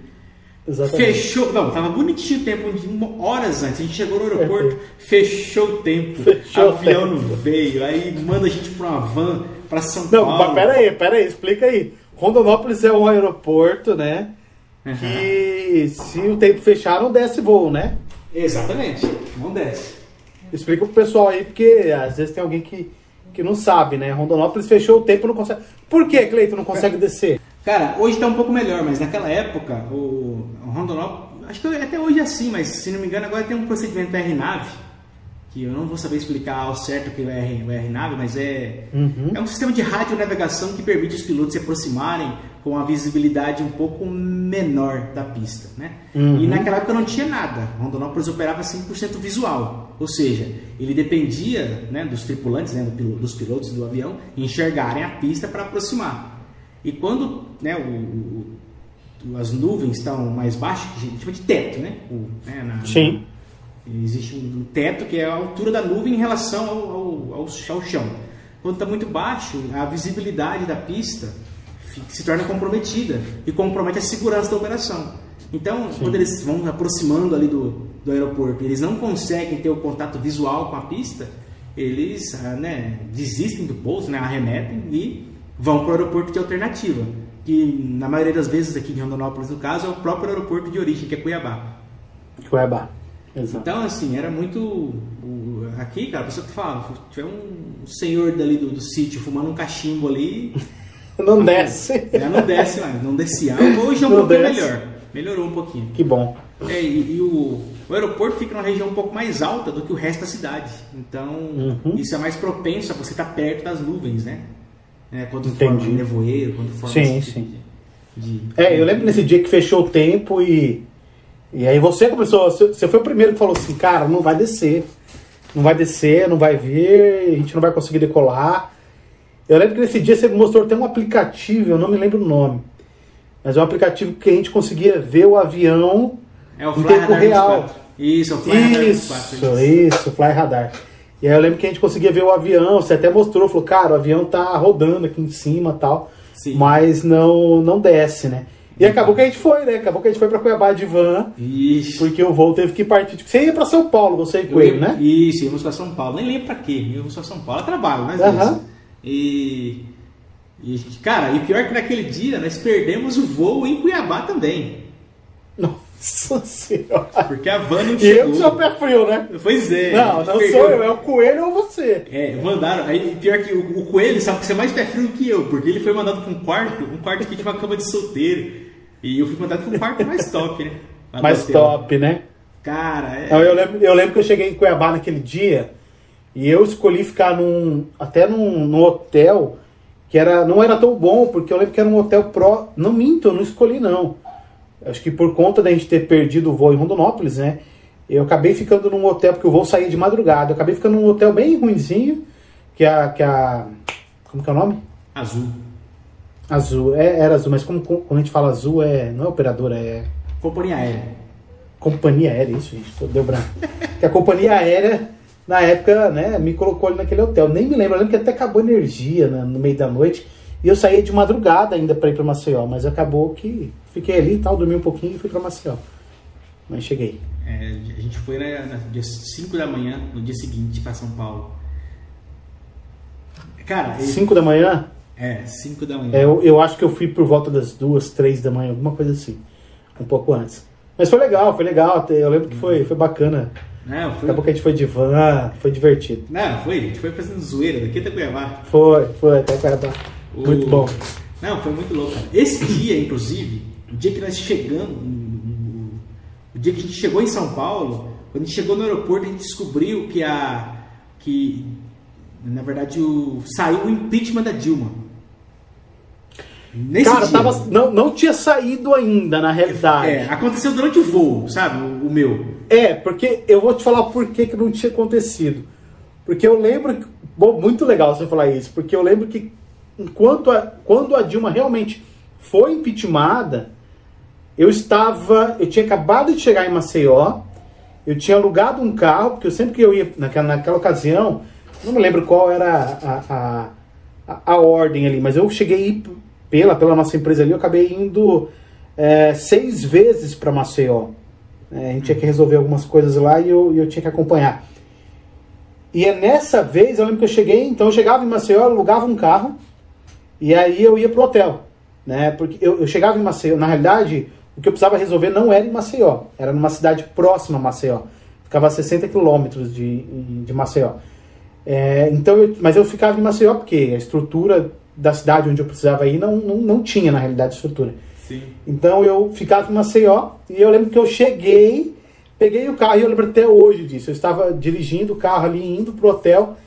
Speaker 1: Exatamente. Fechou, não, tava bonitinho o tempo, horas antes. A gente chegou no aeroporto, fechou o tempo. Fechou o avião não veio, aí manda a gente para uma van para São não, Paulo. Não,
Speaker 2: mas pera aí, pera aí, explica aí. Rondonópolis é um aeroporto, né? Uhum. Que se o tempo fechar, não desce voo, né?
Speaker 1: Exatamente, não desce.
Speaker 2: Explica pro pessoal aí, porque às vezes tem alguém que que não sabe, né? Rondonópolis fechou o tempo não consegue. Por que, Cleiton, não consegue descer?
Speaker 1: Cara, hoje está um pouco melhor, mas naquela época, o, Rondonópolis, acho que até hoje é assim, mas se não me engano, agora tem um procedimento RNAV, que eu não vou saber explicar ao certo o que é o RNAV, mas é, uhum. é um sistema de radionavegação que permite os pilotos se aproximarem com a visibilidade um pouco menor da pista, né? Uhum. E naquela época não tinha nada. Rondonópolis operava 100% visual, ou seja, ele dependia né, dos tripulantes, né, dos pilotos do avião, enxergarem a pista para aproximar. E quando né, o, o, as nuvens estão mais baixas, a gente chama de teto, né? O, né na,
Speaker 2: Sim
Speaker 1: Existe um teto que é a altura da nuvem em relação ao, ao, ao, ao chão. Quando está muito baixo, a visibilidade da pista se torna comprometida e compromete a segurança da operação. Então, Sim. quando eles vão aproximando ali do, do aeroporto eles não conseguem ter o contato visual com a pista, eles ah, né, desistem do pouso, né, arremetem e vão para o aeroporto de alternativa, que na maioria das vezes aqui em Rondonópolis, no caso, é o próprio aeroporto de origem, que é Cuiabá.
Speaker 2: Cuiabá. Exato.
Speaker 1: Então, assim, era muito. Aqui, cara, a pessoa que fala, se tiver um senhor dali do, do sítio fumando um cachimbo ali. <laughs>
Speaker 2: Não desce. <laughs>
Speaker 1: Já não desce mais, não descia. Hoje é um
Speaker 2: Não
Speaker 1: pouquinho
Speaker 2: desce.
Speaker 1: melhor. Melhorou um pouquinho.
Speaker 2: Que bom.
Speaker 1: É, e, e o, o aeroporto fica numa região um pouco mais alta do que o resto da cidade. Então,
Speaker 2: Uhum.
Speaker 1: isso é mais propenso a você estar perto das nuvens, né? É, quando
Speaker 2: Entendi.
Speaker 1: forma nevoeiro, quando forma
Speaker 2: Sim,
Speaker 1: tipo
Speaker 2: sim.
Speaker 1: de- de-
Speaker 2: É, eu lembro nesse dia que fechou o tempo e. E aí você começou. Você foi o primeiro que falou assim, cara, não vai descer. Não vai descer, não vai vir, a gente não vai conseguir decolar. Eu lembro que nesse dia você mostrou até um aplicativo, eu não me lembro o nome. Mas é um aplicativo que a gente conseguia ver o avião.
Speaker 1: É o
Speaker 2: Em tempo
Speaker 1: Radar
Speaker 2: real.
Speaker 1: 24. Isso, é o Fly Radar
Speaker 2: Isso,
Speaker 1: 24.
Speaker 2: isso, Fly Radar. E aí eu lembro que a gente conseguia ver o avião, você até mostrou, falou, cara, o avião tá rodando aqui em cima e tal.
Speaker 1: Sim.
Speaker 2: Mas não, não desce, né? E acabou que a gente foi, né? Acabou que a gente foi pra Cuiabá de van,
Speaker 1: Ixi.
Speaker 2: porque o voo teve que partir. Você ia pra São Paulo, você e com ele, né?
Speaker 1: Isso, íamos para São Paulo. Nem lembro pra quê. Íamos para São Paulo. É trabalho, mas
Speaker 2: Aham.
Speaker 1: isso. E, e, cara, e pior que naquele dia nós perdemos o voo em Cuiabá também.
Speaker 2: Nossa senhora.
Speaker 1: Porque a van não
Speaker 2: E eu que sou pé frio, né?
Speaker 1: Pois é.
Speaker 2: não, não
Speaker 1: perdeu.
Speaker 2: sou eu, é o coelho ou você.
Speaker 1: É, mandaram. Aí, pior que o, o Coelho sabe ser mais pé frio do que eu, porque ele foi mandado para um quarto, um quarto que tinha uma cama de solteiro. E eu fui mandado para um quarto mais top, né?
Speaker 2: Mais
Speaker 1: hotel.
Speaker 2: top, né?
Speaker 1: Cara, é.
Speaker 2: Não, eu, lembro, eu lembro que eu cheguei em Cuiabá naquele dia e eu escolhi ficar num. até num, num hotel que era, não era tão bom, porque eu lembro que era um hotel pró. Não minto, eu não escolhi não. Acho que por conta da gente ter perdido o voo em Rondonópolis, né? Eu acabei ficando num hotel, porque o voo saía de madrugada. Eu acabei ficando num hotel bem ruinzinho, que a. Que a como que é o nome?
Speaker 1: Azul.
Speaker 2: Azul. É, era azul, mas como, como- quando a gente fala azul, é, não é operadora, é.
Speaker 1: Companhia aérea.
Speaker 2: Companhia aérea, isso, gente, tô- deu branco. que a companhia aérea, na época, né, me colocou ali naquele hotel. Nem me lembro, eu lembro que até acabou energia né, no meio da noite. E eu saía de madrugada ainda para ir para Maceió, mas acabou que fiquei ali e tal, dormi um pouquinho e fui para Maceió. Mas cheguei.
Speaker 1: É, a gente foi na, na dia 5 da manhã, no dia seguinte, para São Paulo. Cara, ele-
Speaker 2: 5 da manhã,
Speaker 1: é, 5 da manhã.
Speaker 2: é, eu, eu acho que eu fui por volta das duas, três da manhã, alguma coisa assim. Um pouco antes. Mas foi legal, foi legal. Eu lembro que foi, foi bacana.
Speaker 1: Não, foi,
Speaker 2: Acabou que a gente foi de van, foi divertido.
Speaker 1: não, foi, a gente foi fazendo zoeira daqui até Cuiabá.
Speaker 2: Foi, foi, até Cuiabá. Muito
Speaker 1: O-
Speaker 2: bom.
Speaker 1: Não, foi muito louco. cara. Esse dia, inclusive, o dia que nós chegamos, o o dia que a gente chegou em São Paulo, quando a gente chegou no aeroporto, a gente descobriu que a. que na verdade o, saiu o impeachment da Dilma. Nesse
Speaker 2: Cara,
Speaker 1: dia.
Speaker 2: tava, não, não tinha saído ainda, na realidade.
Speaker 1: É, aconteceu durante o voo, sabe? O, o meu.
Speaker 2: É, porque eu vou te falar por que, que não tinha acontecido. Porque eu lembro. que- Bom, muito legal você falar isso, porque eu lembro que enquanto a, quando a Dilma realmente foi impeachmentada, eu estava. Eu tinha acabado de chegar em Maceió, eu tinha alugado um carro, porque eu sempre que eu ia naquela, naquela ocasião, não me lembro qual era a, a, a, a ordem ali, mas eu cheguei pela, pela nossa empresa ali, eu acabei indo é, seis vezes para Maceió. É, a gente tinha que resolver algumas coisas lá e eu, eu tinha que acompanhar. E é nessa vez, eu lembro que eu cheguei, então eu chegava em Maceió, alugava um carro e aí eu ia pro hotel, né? Porque eu, eu chegava em Maceió, na realidade, o que eu precisava resolver não era em Maceió, era numa cidade próxima a Maceió. Ficava a 60 quilômetros de, de Maceió. É, então, eu- mas eu ficava em Maceió porque a estrutura da cidade onde eu precisava ir não, não, não tinha, na realidade, estrutura.
Speaker 1: Sim.
Speaker 2: Então eu ficava em Maceió e eu lembro que eu cheguei, peguei o carro e eu lembro até hoje disso. Eu estava dirigindo o carro ali, indo pro hotel,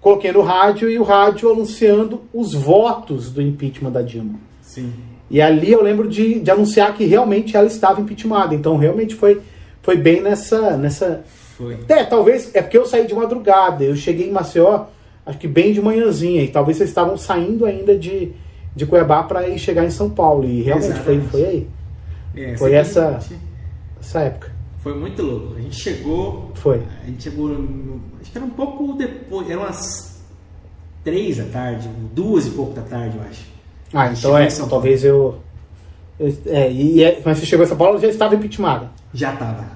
Speaker 2: coloquei no rádio e o rádio anunciando os votos do impeachment da Dilma.
Speaker 1: Sim.
Speaker 2: E ali eu lembro de, de anunciar que realmente ela estava impeachmentada. Então realmente foi, foi bem nessa, nessa.
Speaker 1: Foi.
Speaker 2: É, talvez é porque eu saí de madrugada. Eu cheguei em Maceió, acho que bem de manhãzinha. E talvez vocês estavam saindo ainda de, de Cuiabá para ir chegar em São Paulo. E realmente foi,
Speaker 1: Exatamente.
Speaker 2: foi aí.
Speaker 1: É,
Speaker 2: Foi essa-
Speaker 1: gente-
Speaker 2: Essa época.
Speaker 1: Foi muito louco. A gente chegou.
Speaker 2: Foi.
Speaker 1: A gente chegou. no- acho que era um pouco depois. Eram umas três da tarde, duas e pouco da tarde, eu acho.
Speaker 2: Ah, então é.
Speaker 1: em São
Speaker 2: Talvez eu. eu- é, e, é- mas você chegou em São Paulo já estava impeachmentada.
Speaker 1: Já tava.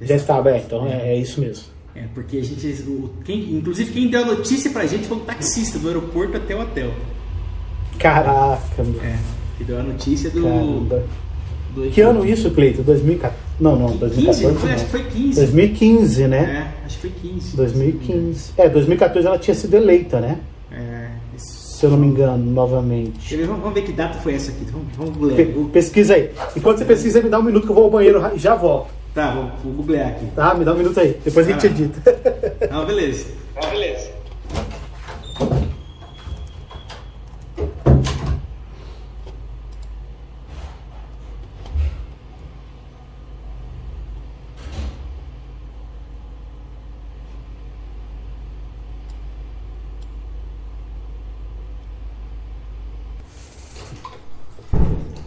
Speaker 2: Já estava, é, então é, é isso mesmo.
Speaker 1: É, porque a gente. o- quem- inclusive quem deu a notícia pra gente foi um taxista do aeroporto até o hotel.
Speaker 2: Caraca, meu.
Speaker 1: É, que deu a notícia do.
Speaker 2: Caramba.
Speaker 1: do
Speaker 2: Que ano isso, Cleito? 2014? Não, não,
Speaker 1: 15,
Speaker 2: 2014
Speaker 1: não foi?
Speaker 2: não.
Speaker 1: Acho que foi 15.
Speaker 2: 2015, né?
Speaker 1: É, acho que foi 15.
Speaker 2: 2015. É, 2014 ela tinha sido eleita, né?
Speaker 1: É, isso.
Speaker 2: Se eu não me engano, novamente.
Speaker 1: Vamos, vamos ver que data foi essa aqui. Vamos, vamos
Speaker 2: Pe-
Speaker 1: googlear.
Speaker 2: pesquisa aí. Enquanto você pesquisa, me dá um minuto que eu vou ao banheiro e já volto.
Speaker 1: Tá, vou, vou googlear aqui.
Speaker 2: Tá? Me dá um minuto aí. Depois a gente edita. <laughs>
Speaker 1: Ah, beleza.
Speaker 3: Ah, beleza.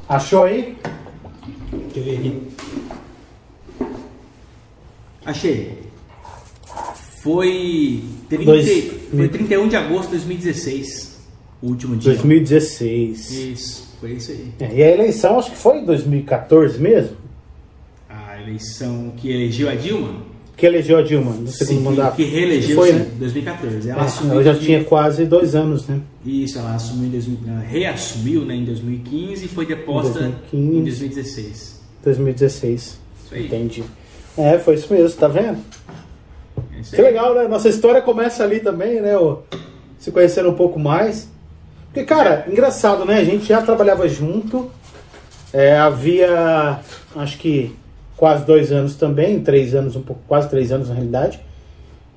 Speaker 2: Achou aí?
Speaker 1: Deixa eu ver aqui. Achei. Foi, 30,
Speaker 2: Dois-
Speaker 1: foi 31 de agosto de 2016. O último dia.
Speaker 2: 2016.
Speaker 1: Isso, foi isso aí.
Speaker 2: É, e a eleição acho que foi em 2014 mesmo?
Speaker 1: A eleição que elegeu a Dilma.
Speaker 2: Que elegeu a Dilma no segundo
Speaker 1: Sim,
Speaker 2: mandato.
Speaker 1: que reelegeu
Speaker 2: Foi,
Speaker 1: sim,
Speaker 2: né?
Speaker 1: em 2014. Ela
Speaker 2: É,
Speaker 1: assumiu
Speaker 2: ela já
Speaker 1: 2000
Speaker 2: tinha quase dois anos, né?
Speaker 1: Isso, ela assumiu em 2000, ela reassumiu né, em 2015 e foi deposta
Speaker 2: Em 2015.
Speaker 1: em 2016.
Speaker 2: 2016.
Speaker 1: Isso aí.
Speaker 2: Entendi. É, foi isso mesmo, tá vendo?
Speaker 1: É
Speaker 2: Que legal, né? Nossa história começa ali também, né? ó, Se conhecendo um pouco mais. Porque, cara, engraçado, né? A gente já trabalhava junto. É, havia, acho que quase dois anos também, três anos, um pouco, quase três anos na realidade.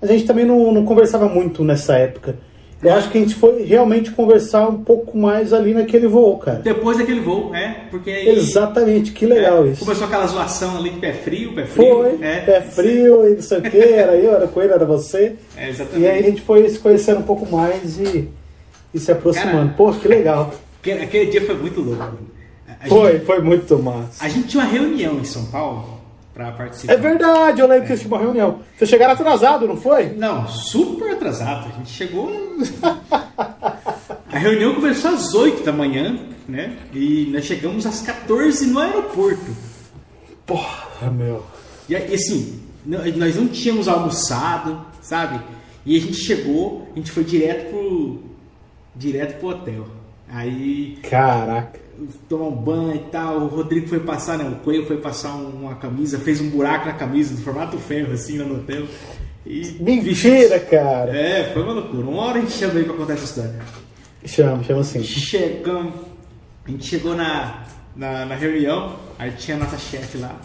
Speaker 2: Mas a gente também não, não conversava muito nessa época. Eu acho que a gente foi realmente conversar um pouco mais ali naquele voo, cara.
Speaker 1: Depois daquele voo, é, porque aí.
Speaker 2: Exatamente, que legal
Speaker 1: é,
Speaker 2: isso.
Speaker 1: Começou aquela zoação ali pé frio, pé frio.
Speaker 2: Foi,
Speaker 1: é,
Speaker 2: pé frio e não sei o que, era eu, era com ele, era você.
Speaker 1: É, exatamente.
Speaker 2: E aí a gente foi se conhecendo um pouco mais e, e se aproximando.
Speaker 1: Cara,
Speaker 2: Pô, que legal.
Speaker 1: Aquele, dia foi muito louco. a
Speaker 2: Foi,
Speaker 1: gente-
Speaker 2: foi muito massa.
Speaker 1: a gente tinha uma reunião em São Paulo pra participar.
Speaker 2: É verdade, eu lembro que vocês tinham uma reunião. Vocês chegaram atrasado, não foi?
Speaker 1: Não, super atrasado. A gente chegou. <laughs> A reunião começou às 8 da manhã, né? E nós chegamos às 14 no aeroporto.
Speaker 2: Porra, meu.
Speaker 1: E, aí, assim, nós não tínhamos almoçado, sabe? E a gente chegou, a gente foi direto pro. direto pro hotel. Aí
Speaker 2: Caraca.
Speaker 1: Tomar um banho e tal. O Rodrigo foi passar, né? O Coelho foi passar um- uma camisa, fez um buraco na camisa, do formato ferro, assim, lá no hotel. E,
Speaker 2: Mentira, cara.
Speaker 1: É, foi uma loucura. Uma hora a gente chama aí pra contar essa história.
Speaker 2: Chama, chama assim.
Speaker 1: Chegamos, a gente chegou na, na, na reunião, aí tinha a nossa chefe lá.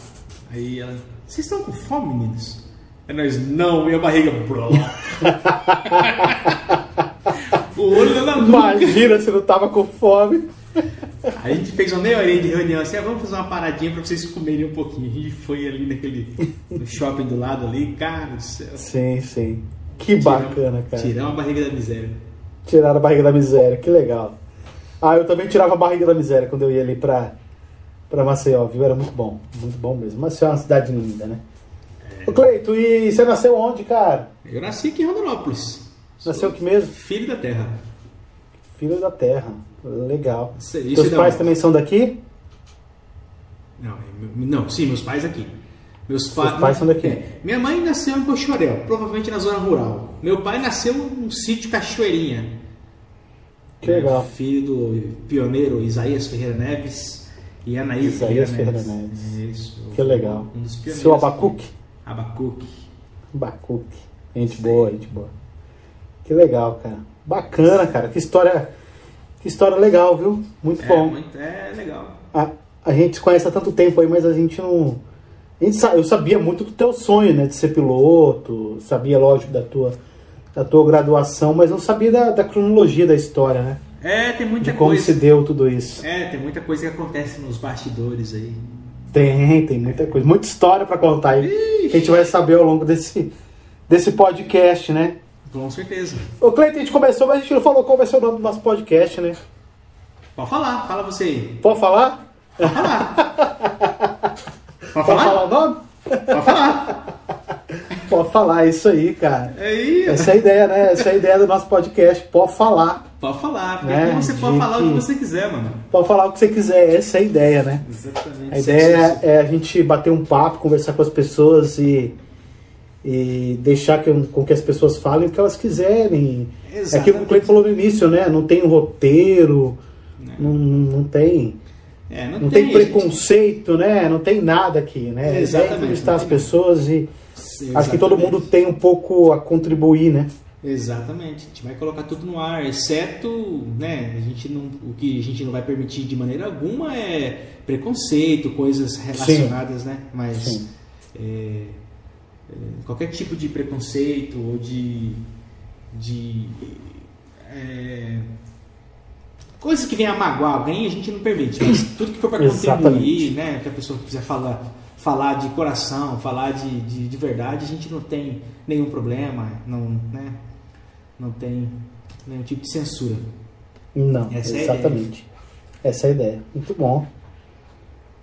Speaker 1: Aí ela, vocês estão com fome, meninos? Aí nós, não, e a barriga, bro. <laughs> o olho na nuca.
Speaker 2: Imagina se não tava com fome.
Speaker 1: A gente fez uma meia horinha de reunião assim, ah, vamos fazer uma paradinha pra vocês comerem um pouquinho. A gente foi ali naquele no shopping do lado ali, cara do céu.
Speaker 2: Sim, sim. Que bacana, cara.
Speaker 1: Tirar uma barriga da miséria.
Speaker 2: Tiraram a barriga da miséria, que legal. Ah, eu também tirava a barriga da miséria quando eu ia ali pra, pra Maceió, viu? Era muito bom, muito bom mesmo. Maceió é uma cidade linda, né? Ô Cleito, e você nasceu onde, cara?
Speaker 1: Eu nasci aqui em Rondonópolis.
Speaker 2: Nasceu aqui mesmo?
Speaker 1: Filho da terra.
Speaker 2: Filho da terra. Legal.
Speaker 1: Isso-
Speaker 2: Teus pais também são daqui?
Speaker 1: Não, é não, sim, meus pais aqui. Meus, pa-
Speaker 2: Seus pais são daqui.
Speaker 1: É, minha mãe nasceu em Cochorel, provavelmente na zona rural. Meu pai nasceu num sítio Cachoeirinha.
Speaker 2: Que
Speaker 1: É,
Speaker 2: legal.
Speaker 1: Filho do pioneiro Isaías Ferreira Neves e Anaís
Speaker 2: Isaías
Speaker 1: Ferreira,
Speaker 2: Ferreira
Speaker 1: Neves.
Speaker 2: Neves.
Speaker 1: Isso.
Speaker 2: Que legal.
Speaker 1: Um dos pioneiros.
Speaker 2: Seu Abacuque?
Speaker 1: Abacuque.
Speaker 2: Bacuque. Gente boa, gente boa. Que legal, cara. Bacana, cara. Que história, que história legal, viu? Muito
Speaker 1: É,
Speaker 2: bom.
Speaker 1: muito- é legal.
Speaker 2: A, a gente se conhece há tanto tempo aí, mas a gente não. A gente eu sabia muito do teu sonho, né? De ser piloto, sabia, lógico, da tua, da tua graduação, mas não sabia da, da cronologia da história, né?
Speaker 1: É, tem muita
Speaker 2: De como
Speaker 1: coisa.
Speaker 2: se deu tudo isso.
Speaker 1: É, tem muita coisa que acontece nos bastidores aí.
Speaker 2: Tem, tem muita coisa, muita história pra contar aí. Que a gente vai saber ao longo desse, desse podcast, né?
Speaker 1: Com certeza.
Speaker 2: Ô Cleiton, a gente começou, mas a gente não falou qual vai ser o nome do nosso podcast, né?
Speaker 1: Pode falar, fala você aí.
Speaker 2: Pode falar?
Speaker 1: Pode falar? Pode
Speaker 2: Pode
Speaker 1: falar?
Speaker 2: falar o nome?
Speaker 1: Pode falar.
Speaker 2: pode falar, isso aí, cara.
Speaker 1: Aí,
Speaker 2: Essa é a ideia, né? Essa é a ideia do nosso podcast. Pode falar.
Speaker 1: pode falar, porque
Speaker 2: Né,
Speaker 1: você pode
Speaker 2: de
Speaker 1: falar o
Speaker 2: que-
Speaker 1: que você quiser, mano.
Speaker 2: Pode falar o que você quiser. Essa é a ideia, né?
Speaker 1: Exatamente.
Speaker 2: A ideia é a gente bater um papo, conversar com as pessoas e, e deixar que, com que as pessoas falem o que elas quiserem. É aquilo que o
Speaker 1: Exatamente.
Speaker 2: Cleiton falou no início, né? Não tem um roteiro, não, não tem.
Speaker 1: É, não,
Speaker 2: Não tem,
Speaker 1: gente.
Speaker 2: preconceito, né? Não tem nada aqui, né? É
Speaker 1: Exatamente,
Speaker 2: entrevistar
Speaker 1: não
Speaker 2: as
Speaker 1: tem
Speaker 2: pessoas e acho que todo
Speaker 1: Exatamente.
Speaker 2: mundo tem um pouco a contribuir, né?
Speaker 1: Exatamente. A gente vai colocar tudo no ar, exceto, né, a gente não, o que a gente não vai permitir de maneira alguma é preconceito, coisas relacionadas, né? Mas
Speaker 2: Sim.
Speaker 1: é, é, qualquer tipo de preconceito ou de, de é, coisas que venham a magoar alguém a gente não permite. Mas tudo que for para <coughs> contribuir, né, que a pessoa quiser falar falar de coração, falar de, de, de verdade, a gente não tem nenhum problema, não, né? Não tem nenhum tipo de censura.
Speaker 2: Não,
Speaker 1: Essa é
Speaker 2: exatamente. Essa é a ideia. Muito bom.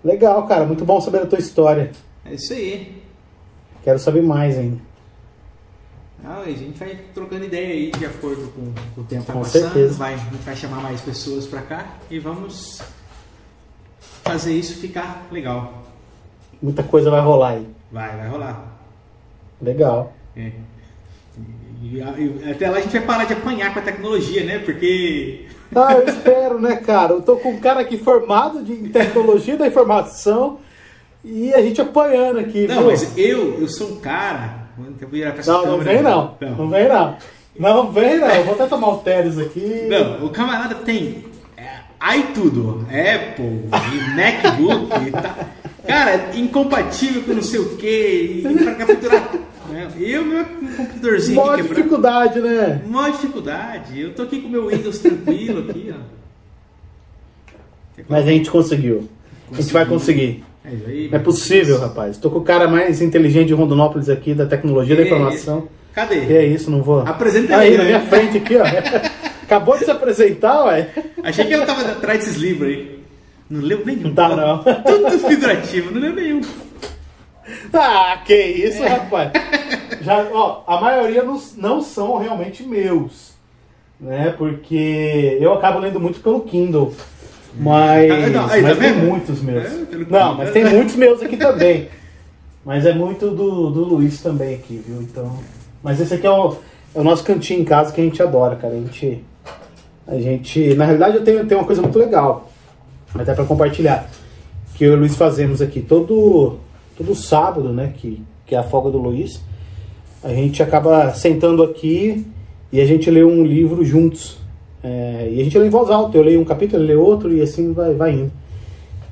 Speaker 2: Legal, cara. Muito bom saber a tua história.
Speaker 1: É isso aí.
Speaker 2: Quero saber mais ainda.
Speaker 1: Ah, a gente vai trocando ideia aí de acordo com, com o tempo
Speaker 2: Com
Speaker 1: passando.
Speaker 2: certeza.
Speaker 1: Vai, a gente vai chamar mais pessoas pra cá e vamos fazer isso ficar legal.
Speaker 2: Muita coisa vai rolar aí.
Speaker 1: Vai, vai rolar.
Speaker 2: Legal.
Speaker 1: É. E, e- até lá a gente vai parar de apanhar com a tecnologia, né? Porque
Speaker 2: Ah, eu espero, né, cara? Eu tô com um cara aqui formado de, tecnologia da informação e a gente apanhando aqui,
Speaker 1: Não,
Speaker 2: viu?
Speaker 1: mas eu, eu sou um cara. Eu virar pra
Speaker 2: Não, não vem não.
Speaker 1: Não.
Speaker 2: Não vem não. Não vem não. Eu vou até tomar o Teres aqui.
Speaker 1: Não, o camarada tem é, iTudo, Apple, MacBook tal. Cara, incompatível com não sei o que, e pra capturar. Né? Eu, meu computadorzinho
Speaker 2: Mó dificuldade, né?
Speaker 1: Mó dificuldade. Eu tô aqui com o meu Windows tranquilo aqui, ó.
Speaker 2: Mas a gente conseguiu. A gente vai conseguir.
Speaker 1: É, aí,
Speaker 2: É possível, rapaz. Tô com o cara mais inteligente de Rondonópolis aqui, da tecnologia da informação.
Speaker 1: Cadê?
Speaker 2: Que é isso, não vou.
Speaker 1: Apresenta
Speaker 2: aí.
Speaker 1: ele,
Speaker 2: na
Speaker 1: né?
Speaker 2: minha frente aqui, ó. <laughs> Acabou de se apresentar, ué.
Speaker 1: Achei que ele tava atrás desses livros aí. Não leu nenhum.
Speaker 2: Não tá, não. <laughs>
Speaker 1: Tudo figurativo, não leu nenhum.
Speaker 2: Ah, que isso, rapaz. Já, ó, a maioria não, não são realmente meus, né? Porque eu acabo lendo muito pelo Kindle. Mas,
Speaker 1: Ah, não, aí, tá
Speaker 2: mas tem
Speaker 1: vendo?
Speaker 2: muitos meus.
Speaker 1: É,
Speaker 2: não, mas tem muitos meus aqui também. Mas é muito do, do Luiz também aqui, viu? Então, mas esse aqui é o, é o nosso cantinho em casa que a gente adora, cara. A gente, a gente, na realidade, eu tenho, tenho uma coisa muito legal, até para compartilhar, que eu e o Luiz fazemos aqui todo todo sábado, né? Que, que é a folga do Luiz. A gente acaba sentando aqui e a gente lê um livro juntos. É, e a gente lê em voz alta. Eu leio um capítulo, ele lê outro e assim vai, vai indo.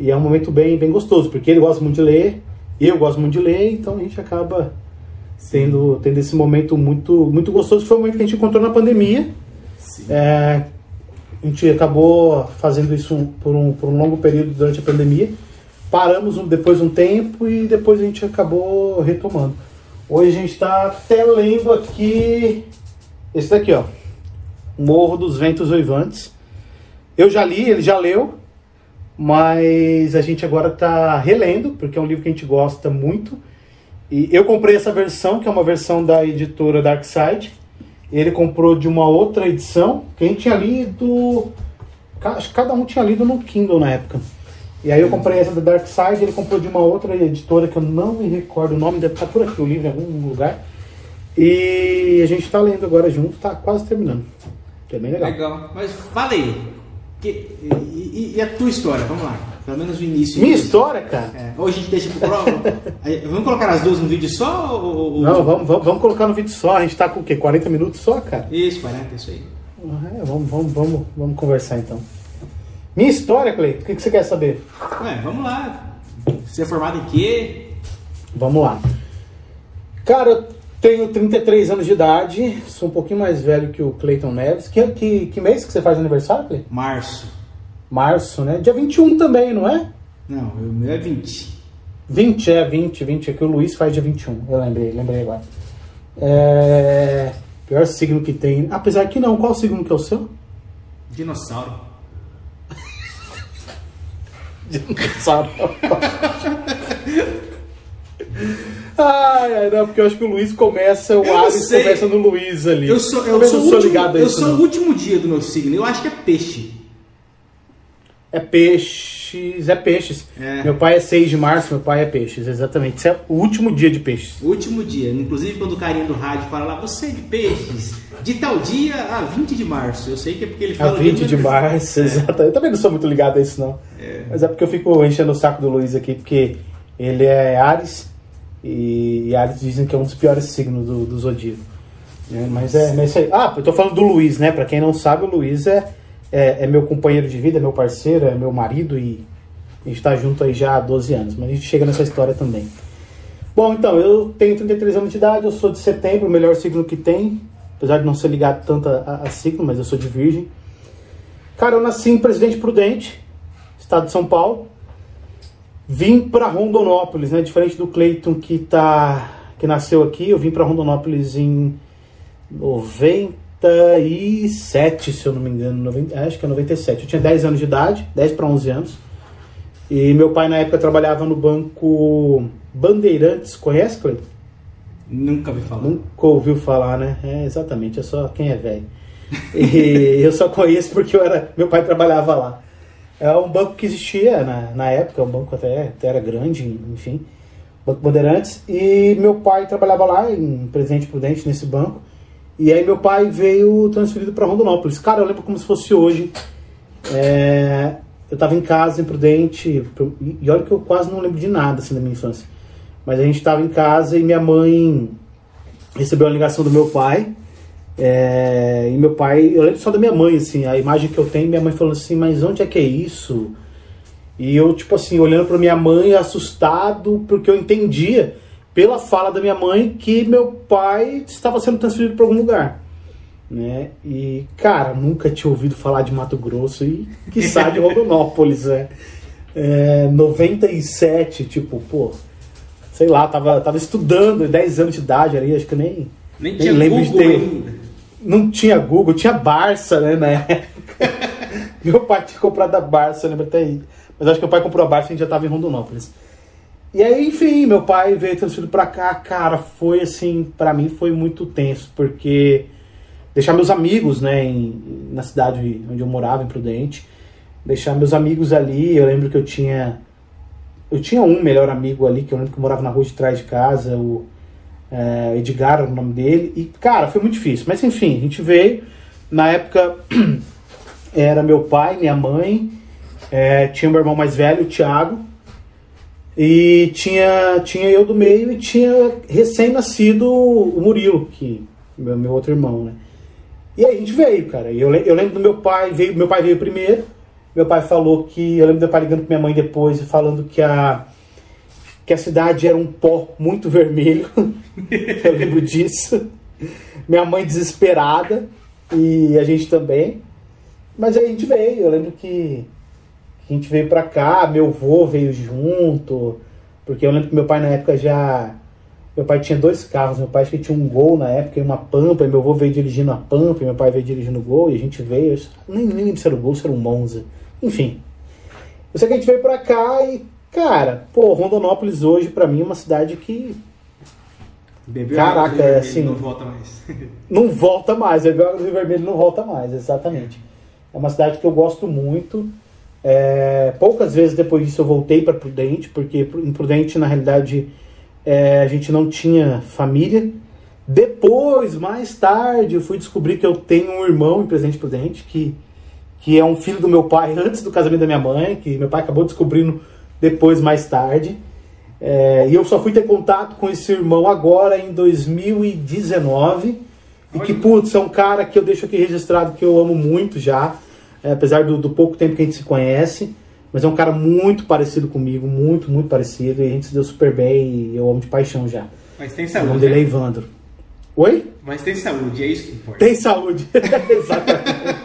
Speaker 2: E é um momento bem, bem gostoso, porque ele gosta muito de ler, eu gosto muito de ler, então a gente acaba tendo, tendo esse momento muito, muito gostoso, que foi o momento que a gente encontrou na pandemia. É, a gente acabou fazendo isso por um, por um longo período durante a pandemia. Paramos um- depois um tempo e depois a gente acabou retomando. Hoje a gente está até lendo aqui esse daqui, ó. Morro dos Ventos Uivantes. Eu já li, ele já leu, mas a gente agora está relendo, porque é um livro que a gente gosta muito. E eu comprei essa versão, que é uma versão da editora Darkside. Ele comprou de uma outra edição, que a gente tinha lido. acho que Cada um tinha lido no Kindle na época. E aí eu comprei essa da Darkside, ele comprou de uma outra editora que eu não me recordo o nome, deve estar por aqui o livro em algum lugar. E a gente está lendo agora junto, tá quase terminando. Que é bem legal.
Speaker 1: Legal. Mas fala aí. Que, e, e- a tua história? Vamos lá. Pelo menos o início.
Speaker 2: Minha história, cara.
Speaker 1: É, ou a gente deixa pro. Aí, vamos colocar as duas no vídeo só? Ou,
Speaker 2: Não, vamos, vamos, vamos colocar no vídeo só. A gente tá com o quê? 40 minutos só, cara?
Speaker 1: Isso, 40, isso aí.
Speaker 2: É, vamos, vamos, vamos, vamos conversar então. Minha história, Cleiton, o que, que você quer saber?
Speaker 1: Ué, vamos lá. Você é formado em quê?
Speaker 2: Vamos lá. Cara, tenho 33 anos de idade, sou um pouquinho mais velho que o Cleiton Neves. Que, que, que mês que você faz aniversário, Cleiton?
Speaker 1: Março.
Speaker 2: Março, né? Dia 21 também, não é?
Speaker 1: Não, o meu é 20.
Speaker 2: 20, é, 20, 20. É que o Luiz faz dia 21. Eu lembrei, lembrei agora. É... Pior signo que tem. Apesar que não, qual signo que é o seu?
Speaker 1: Dinossauro. <laughs>
Speaker 2: Dinossauro. <laughs> Ai, ai, não, porque eu acho que o Luiz começa, o
Speaker 1: Eu
Speaker 2: Ares começa no Luiz ali.
Speaker 1: Eu sou, eu
Speaker 2: Talvez
Speaker 1: sou, último,
Speaker 2: ligado a
Speaker 1: eu
Speaker 2: isso.
Speaker 1: sou
Speaker 2: não.
Speaker 1: o último dia do meu signo. Eu acho que é peixe.
Speaker 2: É peixes, é peixes.
Speaker 1: É.
Speaker 2: Meu pai é 6 de março, meu pai é peixes, exatamente. Isso é o último dia de peixes.
Speaker 1: O último dia. Inclusive quando o carinha do rádio fala lá, você é de peixes, de tal dia a 20 de março. Eu sei que é porque ele
Speaker 2: A
Speaker 1: fala.
Speaker 2: 20 de
Speaker 1: bem-
Speaker 2: março, exato. Eu também não sou muito ligado a isso, não.
Speaker 1: É.
Speaker 2: Mas é porque eu fico enchendo o saco do Luiz aqui, porque ele é Ares, e, e Ares dizem que é um dos piores signos do, do zodíaco. né? Mas é, mas é isso aí. Ah, eu tô falando do Luiz, né? Pra quem não sabe, o Luiz é, é, é meu companheiro de vida, é meu parceiro, é meu marido e a gente tá junto aí já há 12 anos. Mas a gente chega nessa história também. Bom, então, eu tenho 33 anos de idade, eu sou de setembro, o melhor signo que tem. Apesar de não ser ligado tanto a- a signo, mas eu sou de virgem. Cara, eu nasci em Presidente Prudente, estado de São Paulo. Vim para Rondonópolis, né? Diferente do Cleiton que tá que nasceu aqui, eu vim para Rondonópolis em 97, se eu não me engano, 90, acho que é 97. Eu tinha 10 anos de idade, 10 para 11 anos. E meu pai na época trabalhava no banco Bandeirantes, conhece, Cleiton?
Speaker 1: Nunca vi falar.
Speaker 2: Nunca ouviu falar, né? É, exatamente, é só quem é velho. E <laughs> eu só conheço porque eu era, meu pai trabalhava lá. É um banco que existia na, na época, um banco até, até era grande, enfim. Banco Bandeirantes. E meu pai trabalhava lá em Presidente Prudente, nesse banco. E aí meu pai veio transferido para Rondonópolis. Cara, eu lembro como se fosse hoje. É, eu tava em casa, em Prudente, e olha que eu quase não lembro de nada assim da minha infância. Mas a gente tava em casa e minha mãe recebeu uma ligação do meu pai. É, e meu pai, eu lembro só da minha mãe, assim, a imagem que eu tenho, minha mãe falando assim, mas onde é que é isso? E eu, tipo assim, olhando pra minha mãe, assustado, porque eu entendia, pela fala da minha mãe, que meu pai estava sendo transferido para algum lugar. Né? E, cara, nunca tinha ouvido falar de Mato Grosso e que sabe de Rondonópolis, né? É, 97, tipo, pô, sei lá, tava, tava estudando, 10 anos de idade ali, acho que eu nem,
Speaker 1: Nem
Speaker 2: nem lembro de ter.
Speaker 1: ainda.
Speaker 2: Não tinha Google, tinha Barça, né, na época. <laughs> meu pai tinha comprado a Barça, eu lembro até aí. Mas acho que meu pai comprou a Barça e a gente já tava em Rondonópolis. E aí, enfim, meu pai veio transferido pra cá, cara, foi assim, pra mim foi muito tenso, porque deixar meus amigos, né, em- na cidade onde eu morava, em Prudente, deixar meus amigos ali, eu lembro que eu tinha eu tinha um melhor amigo ali, que eu lembro que morava na rua de trás de casa, o é, Edgar era o nome dele, e cara, foi muito difícil, mas enfim, a gente veio, na época <clears throat> era meu pai, minha mãe, é, tinha meu irmão mais velho, o Thiago, e tinha, tinha eu do meio e tinha recém-nascido o Murilo, que meu, meu outro irmão, né? E aí a gente veio, cara. Eu, eu lembro do meu pai, veio, meu pai veio primeiro. Meu pai falou que. Eu lembro do meu pai ligando pra minha mãe depois e falando que a, que a cidade era um pó muito vermelho. <laughs> eu lembro disso. Minha mãe desesperada e a gente também. Mas aí a gente veio. Eu lembro que a gente veio pra cá, meu avô veio junto, porque eu lembro que meu pai na época já. Meu pai tinha dois carros, meu pai acho que tinha um gol na época e uma pampa, e meu avô veio dirigindo a pampa, e meu pai veio dirigindo o gol, e a gente veio, eu nem, nem lembro se era o gol, se era um Monza, enfim. Eu sei que a gente veio pra cá e, cara, pô, Rondonópolis hoje pra mim é uma cidade que
Speaker 1: Bebeu
Speaker 2: Caraca,
Speaker 1: água do
Speaker 2: é assim-
Speaker 1: Não volta mais. <laughs>
Speaker 2: não volta mais. O Rio Rio Vermelho não volta mais, exatamente. É uma cidade que eu gosto muito. É, poucas vezes depois disso eu voltei para Prudente, porque em Prudente, na realidade, é, a gente não tinha família. Depois, mais tarde, eu fui descobrir que eu tenho um irmão em Presidente Prudente, que, que é um filho do meu pai <laughs> antes do casamento da minha mãe, que meu pai acabou descobrindo depois, mais tarde. É, e eu só fui ter contato com esse irmão agora em 2019. E que, putz, é um cara que eu deixo aqui registrado que eu amo muito já, é, apesar do, do pouco tempo que a gente se conhece. Mas é um cara muito parecido comigo, muito, muito parecido. E a gente se deu super bem e eu amo de paixão já.
Speaker 1: Mas tem
Speaker 2: O nome
Speaker 1: saúde.
Speaker 2: dele é
Speaker 1: né?
Speaker 2: Evandro. Oi?
Speaker 1: Mas tem saúde, é isso que importa.
Speaker 2: Tem saúde. <laughs> Exatamente.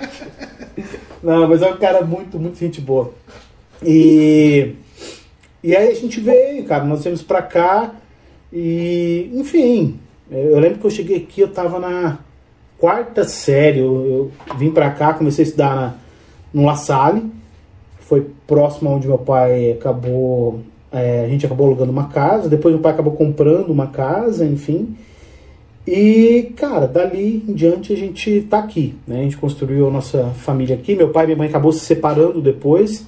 Speaker 2: Não, mas é um cara muito, muito gente boa. E, e aí a gente veio, cara, nós viemos pra cá e, enfim, eu lembro que eu cheguei aqui, eu tava na quarta série, eu, eu vim pra cá, comecei a estudar na, no La Salle, foi próximo onde meu pai acabou é, a gente acabou alugando uma casa, depois meu pai acabou comprando uma casa, enfim. E, cara, dali em diante a gente tá aqui, né? A gente construiu a nossa família aqui. Meu pai e minha mãe acabou se separando depois,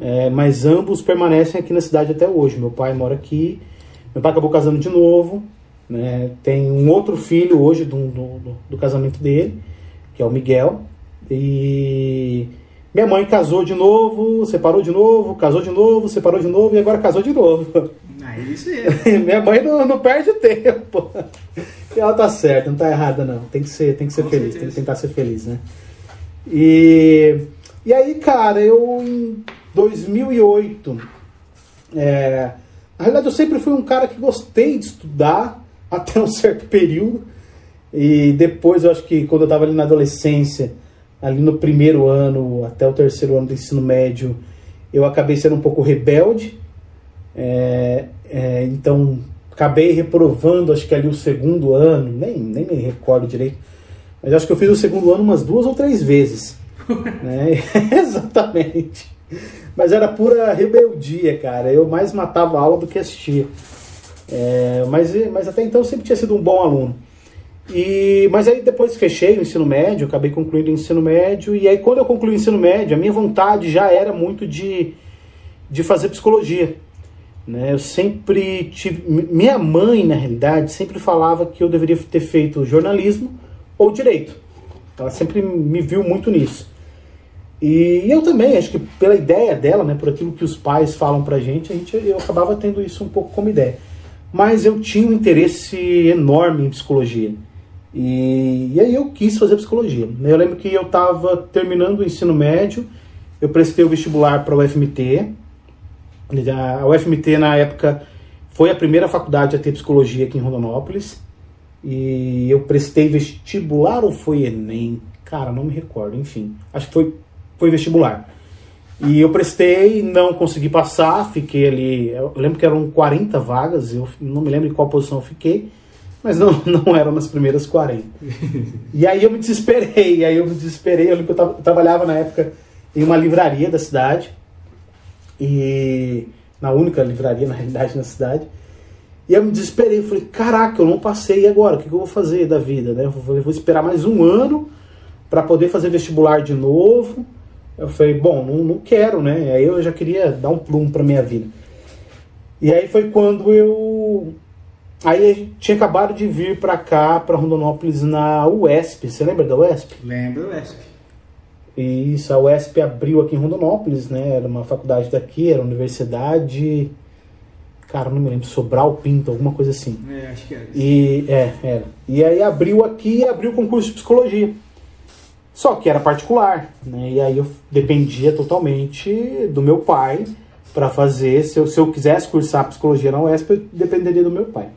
Speaker 2: é, mas ambos permanecem aqui na cidade até hoje. Meu pai mora aqui, meu pai acabou casando de novo, né? Tem um outro filho hoje do, do, do casamento dele, que é o Miguel. E minha mãe casou de novo, separou de novo, casou de novo, separou de novo e agora casou de novo.
Speaker 1: Ah, isso é. <laughs>
Speaker 2: Minha mãe não, não perde tempo. E ela tá certa, não tá errada não. Tem que ser, tem que ser
Speaker 1: Com
Speaker 2: feliz,
Speaker 1: certeza.
Speaker 2: tem que tentar ser feliz, né? E, e aí, cara, eu 2008, é, na realidade eu sempre fui um cara que gostei de estudar <laughs> até um certo período. E depois, eu acho que quando eu tava ali na adolescência, ali no primeiro ano até o terceiro ano do ensino médio, eu acabei sendo um pouco rebelde. É, é, então, acabei reprovando, acho que ali o segundo ano, nem, nem me recordo direito, mas acho que eu fiz o segundo ano umas duas ou três vezes. <laughs> né? <laughs> Exatamente. Mas era pura rebeldia, cara. Eu mais matava a aula do que assistia. É, mas, mas até então eu sempre tinha sido um bom aluno. E, mas aí depois fechei o ensino médio, acabei concluindo o ensino médio, e aí quando eu concluí o ensino médio, a minha vontade já era muito de, de fazer psicologia. Né? Eu sempre tive. mi- Minha mãe, na realidade, sempre falava que eu deveria ter feito jornalismo ou direito. Ela sempre me viu muito nisso. E eu também, acho que pela ideia dela, né, por aquilo que os pais falam pra gente, a gente eu acabava tendo isso um pouco como ideia. Mas eu tinha um interesse enorme em psicologia. E, e aí eu quis fazer psicologia. Eu lembro que eu estava terminando o ensino médio, eu prestei o vestibular para o UFMT. A UFMT, na época, foi a primeira faculdade a ter psicologia aqui em Rondonópolis. E eu prestei vestibular ou foi Enem? Cara, não me recordo, enfim. Acho que foi, foi vestibular. E eu prestei, não consegui passar, fiquei ali. Eu lembro que eram 40 vagas, eu não me lembro em qual posição eu fiquei, mas não, <laughs> não eram nas primeiras 40. <laughs> E aí eu me desesperei, aí eu me desesperei. Eu lembro que eu, eu trabalhava na época em uma livraria da cidade, e na única livraria, na realidade, na cidade. E eu me desesperei, falei, caraca, eu não passei, e agora? O que que eu vou fazer da vida? Né? Eu vou, eu vou esperar mais um ano para poder fazer vestibular de novo. Eu falei, bom, não, não quero, né? Aí eu já queria dar um plumo para minha vida. E aí foi quando eu. Aí tinha acabado de vir para cá, para Rondonópolis, na UESP. Você lembra da UESP?
Speaker 1: Lembro, Esp.
Speaker 2: Isso, a UESP abriu aqui em Rondonópolis, né? Era uma faculdade daqui, era universidade. Cara, não me lembro, Sobral Pinto, alguma coisa assim.
Speaker 1: É, acho que era isso.
Speaker 2: E, é, era. E aí abriu aqui e abriu o concurso de psicologia. Só que era particular, né? E aí eu dependia totalmente do meu pai para fazer. Se eu, se eu quisesse cursar psicologia na UESP, eu dependeria do meu pai.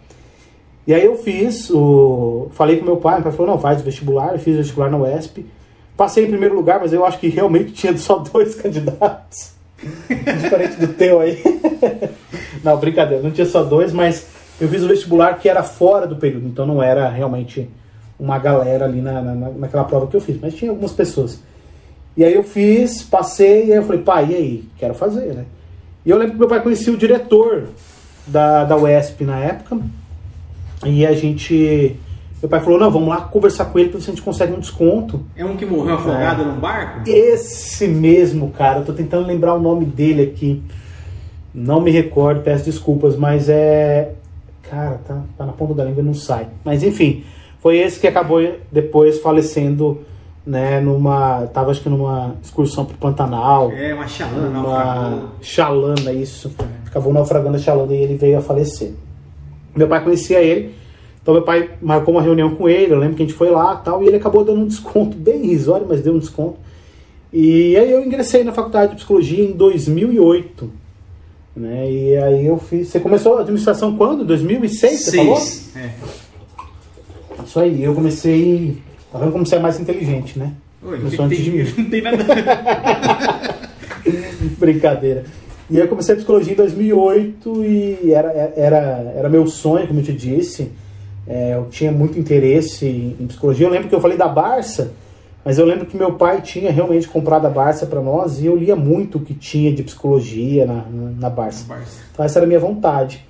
Speaker 2: E aí eu fiz, o... falei com meu pai, meu pai falou, não, faz vestibular, eu fiz vestibular na UESP. Passei em primeiro lugar, mas eu acho que realmente <laughs> tinha só dois <laughs> candidatos. Diferente do teu aí. <laughs> não, brincadeira, não tinha só dois, mas eu fiz o vestibular que era fora do período, então não era realmente uma galera ali na, na, naquela prova que eu fiz, mas tinha algumas pessoas. E aí eu fiz, passei, e aí eu falei, pai, e aí? Quero fazer, né? E eu lembro que meu pai conhecia o diretor da, da UESP na época, e a gente. Meu pai falou: não, vamos lá conversar com ele pra ver se a gente consegue um desconto.
Speaker 1: É um que morreu afogado num barco?
Speaker 2: Esse mesmo cara, eu tô tentando lembrar o nome dele aqui. Não me recordo, peço desculpas, mas é. Cara, tá, tá na ponta da língua e não sai. Mas enfim, foi esse que acabou depois falecendo, né, numa. Tava acho que numa excursão pro Pantanal.
Speaker 1: É, uma chalana,
Speaker 2: Uma chalana, isso. Acabou naufragando a chalana e ele veio a falecer. Meu pai conhecia ele, então meu pai marcou uma reunião com ele. Eu lembro que a gente foi lá tal, e ele acabou dando um desconto bem irrisório, mas deu um desconto. E aí eu ingressei na faculdade de psicologia em 2008. Né? E aí eu fiz. Você começou a administração quando? 2006? Você falou?
Speaker 1: Seis. É.
Speaker 2: Isso aí, eu comecei. Vendo como você é mais inteligente, né?
Speaker 1: Oi,
Speaker 2: Começou
Speaker 1: não,
Speaker 2: antes de mim.
Speaker 1: não tem nada. <laughs>
Speaker 2: Brincadeira. E eu comecei a psicologia em 2008 e era, era, era meu sonho, como eu te disse. É, eu tinha muito interesse em, psicologia. Eu lembro que eu falei da Barça. Mas eu lembro que meu pai tinha realmente comprado a Barça para nós e eu lia muito o que tinha de psicologia na, na, na Barça.
Speaker 1: Barça.
Speaker 2: Então essa era a minha vontade.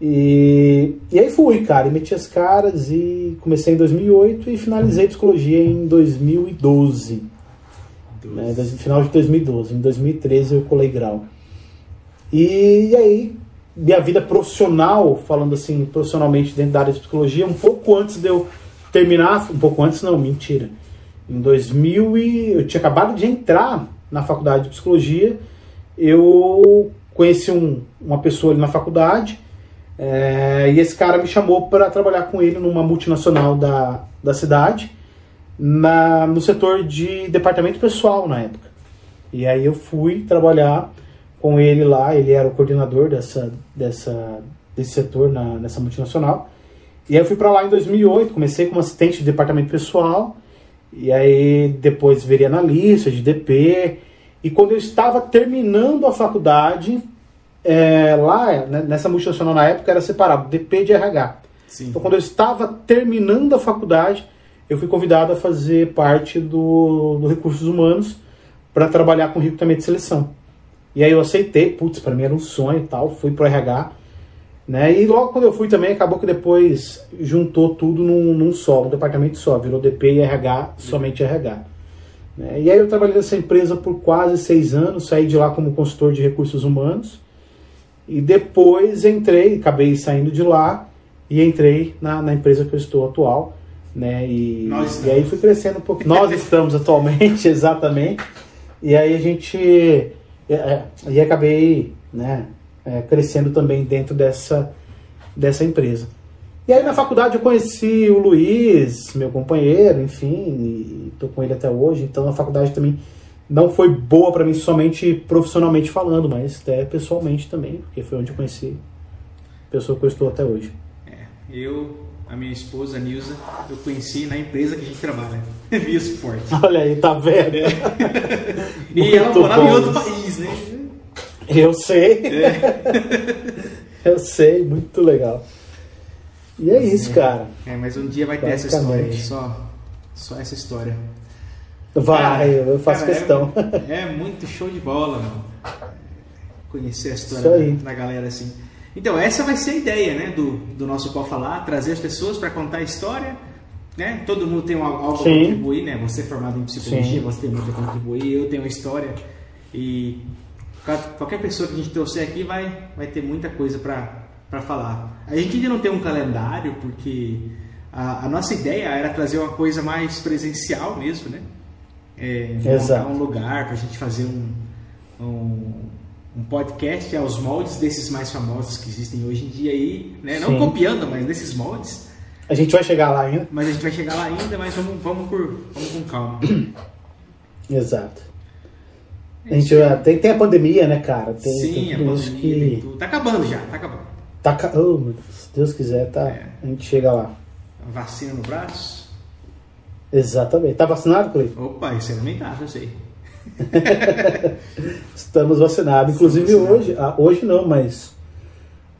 Speaker 2: E, e aí fui, cara, e meti as caras e comecei em 2008 e finalizei psicologia em 2012. Né, final de 2012. Em 2013 eu colei grau. E, e aí, minha vida profissional, falando assim, profissionalmente dentro da área de psicologia, um pouco antes de eu terminar, um pouco antes não, mentira. Em 2000 e eu tinha acabado de entrar na faculdade de psicologia, eu conheci um, uma pessoa ali na faculdade é, e esse cara me chamou para trabalhar com ele numa multinacional da, da cidade, na, no setor de departamento pessoal na época. E aí eu fui trabalhar com ele lá, ele era o coordenador dessa, dessa, desse setor na, nessa multinacional. E aí eu fui para lá em 2008, comecei como assistente de departamento pessoal, e aí depois virei analista de DP. E quando eu estava terminando a faculdade, é, lá, né, nessa multinacional na época, era separado DP de RH.
Speaker 1: Sim.
Speaker 2: Então, quando eu estava terminando a faculdade, eu fui convidado a fazer parte do, do Recursos Humanos para trabalhar com recrutamento de seleção. E aí eu aceitei, putz, para mim era um sonho e tal, fui pro RH. Né? E logo quando eu fui também, acabou que depois juntou tudo num, num só, um departamento só, virou DP e RH, somente RH. Né? E aí eu trabalhei nessa empresa por quase seis anos, saí de lá como consultor de recursos humanos. E depois entrei, acabei saindo de lá e entrei na, na empresa que eu estou atual. Né? E,
Speaker 1: Nós
Speaker 2: e aí fui crescendo um pouco. Nós estamos atualmente, <laughs> exatamente. E aí a gente. É, é, e acabei né, é, crescendo também dentro dessa, dessa empresa. E aí na faculdade eu conheci o Luiz, meu companheiro, enfim, estou com ele até hoje. Então a faculdade também não foi boa para mim somente profissionalmente falando, mas até pessoalmente também, porque foi onde eu conheci a pessoa que eu estou até hoje.
Speaker 1: É, eu, a minha esposa, a Nilza, eu conheci na empresa que a gente trabalha, <laughs> Via Sport.
Speaker 2: Olha aí, tá vendo? <laughs>
Speaker 1: E ela morava em outro país, né?
Speaker 2: Eu sei,
Speaker 1: É, <laughs>
Speaker 2: eu sei, muito legal. E é isso, cara.
Speaker 1: é, mas um dia vai ter essa história só, só essa história.
Speaker 2: Vai, eu faço
Speaker 1: cara,
Speaker 2: questão.
Speaker 1: É, <laughs> é muito show de bola, mano. Conhecer a história da, da galera assim. Então, essa vai ser a ideia, né, do, do nosso Pó Falar, trazer as pessoas para contar a história, né? Todo mundo tem algo algo a
Speaker 2: Sim.
Speaker 1: contribuir, né? Você é formado em psicologia,
Speaker 2: Sim.
Speaker 1: você tem muito a contribuir, eu tenho uma história e qualquer pessoa que a gente trouxer aqui vai, vai ter muita coisa para falar. A gente ainda não tem um calendário, porque a, a nossa ideia era trazer uma coisa mais presencial mesmo, né? É, montar
Speaker 2: Exato.
Speaker 1: um lugar para a gente fazer um, um, um podcast aos moldes desses mais famosos que existem hoje em dia aí, né? Não
Speaker 2: Sim.
Speaker 1: copiando, mas desses moldes.
Speaker 2: A gente vai chegar lá ainda.
Speaker 1: Mas a gente vai chegar lá ainda, mas vamos, vamos, por, vamos com calma. <clears throat>
Speaker 2: Exato. A gente já- tem, tem a pandemia, né, cara? Tem,
Speaker 1: Sim,
Speaker 2: tem
Speaker 1: a pandemia tem
Speaker 2: que.
Speaker 1: tudo. Tá acabando já, tá acabando.
Speaker 2: Tá, oh, se Deus quiser, tá,
Speaker 1: É.
Speaker 2: a gente chega lá.
Speaker 1: Vacina no braço.
Speaker 2: Exatamente. Tá vacinado, Cleiton?
Speaker 1: Opa, isso é elementar, eu sei. <laughs>
Speaker 2: Estamos vacinados. Inclusive
Speaker 1: Estamos
Speaker 2: hoje, ah, hoje não, mas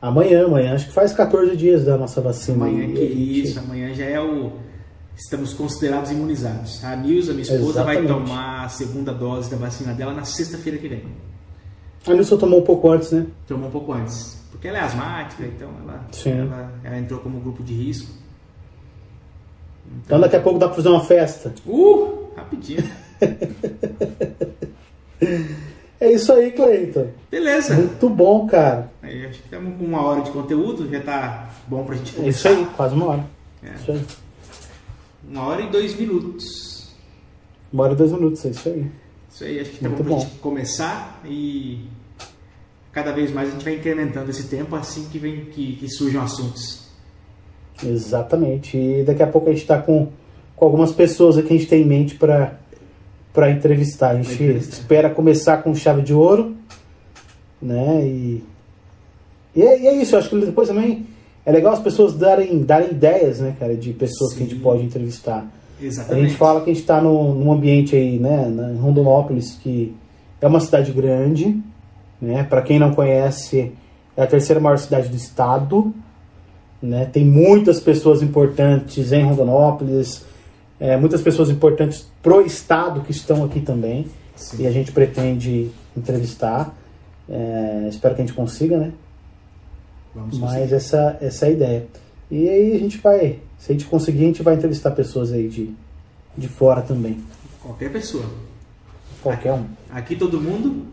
Speaker 2: amanhã, amanhã, acho que faz 14 dias da nossa vacina.
Speaker 1: Amanhã que
Speaker 2: gente-
Speaker 1: isso, amanhã já é o. Estamos considerados imunizados. A Nilza, minha esposa, vai
Speaker 2: Exatamente.
Speaker 1: tomar a segunda dose da vacina dela na sexta-feira que vem.
Speaker 2: A Nilson tomou um pouco antes, né?
Speaker 1: Tomou um pouco antes. Porque ela é asmática, então ela, ela, ela entrou como grupo de risco.
Speaker 2: Então daqui a pouco dá pra fazer uma festa.
Speaker 1: Uh! Rapidinho. <laughs>
Speaker 2: É isso aí, Cleiton.
Speaker 1: Beleza.
Speaker 2: Muito bom, cara.
Speaker 1: Aí, acho que estamos com uma hora de conteúdo, já tá bom pra gente
Speaker 2: É
Speaker 1: começar.
Speaker 2: isso aí, quase uma hora.
Speaker 1: É.
Speaker 2: Isso aí.
Speaker 1: Uma hora e dois minutos.
Speaker 2: Uma hora e dois minutos, é isso aí.
Speaker 1: Isso aí, acho que tá bom
Speaker 2: Muito
Speaker 1: pra
Speaker 2: bom.
Speaker 1: gente começar e cada vez mais a gente vai incrementando esse tempo assim que vem que, que surjam assuntos.
Speaker 2: Exatamente. E daqui a pouco a gente está com, com algumas pessoas aqui que a gente tem em mente para entrevistar. A gente
Speaker 1: entrevistar.
Speaker 2: espera começar com chave de ouro, né? E, e, é, e é isso. Eu acho que depois também é legal as pessoas darem, darem ideias, né, cara, de pessoas que a gente
Speaker 1: Sim.
Speaker 2: pode entrevistar. A
Speaker 1: Exatamente.
Speaker 2: gente fala que a gente está num, ambiente aí, né, em Rondonópolis, que é uma cidade grande, né? Para quem não conhece, é a terceira maior cidade do estado, né? Tem muitas pessoas importantes em Rondonópolis, é, muitas pessoas importantes pro estado que estão aqui também.
Speaker 1: Sim.
Speaker 2: E a gente pretende entrevistar. É, espero que a gente consiga, né?
Speaker 1: Vamos
Speaker 2: Mas
Speaker 1: conseguir.
Speaker 2: essa, essa é a ideia. E aí a gente vai, se a gente conseguir, a gente vai entrevistar pessoas aí de, de fora também.
Speaker 1: Qualquer pessoa.
Speaker 2: Qualquer um.
Speaker 1: Aqui todo mundo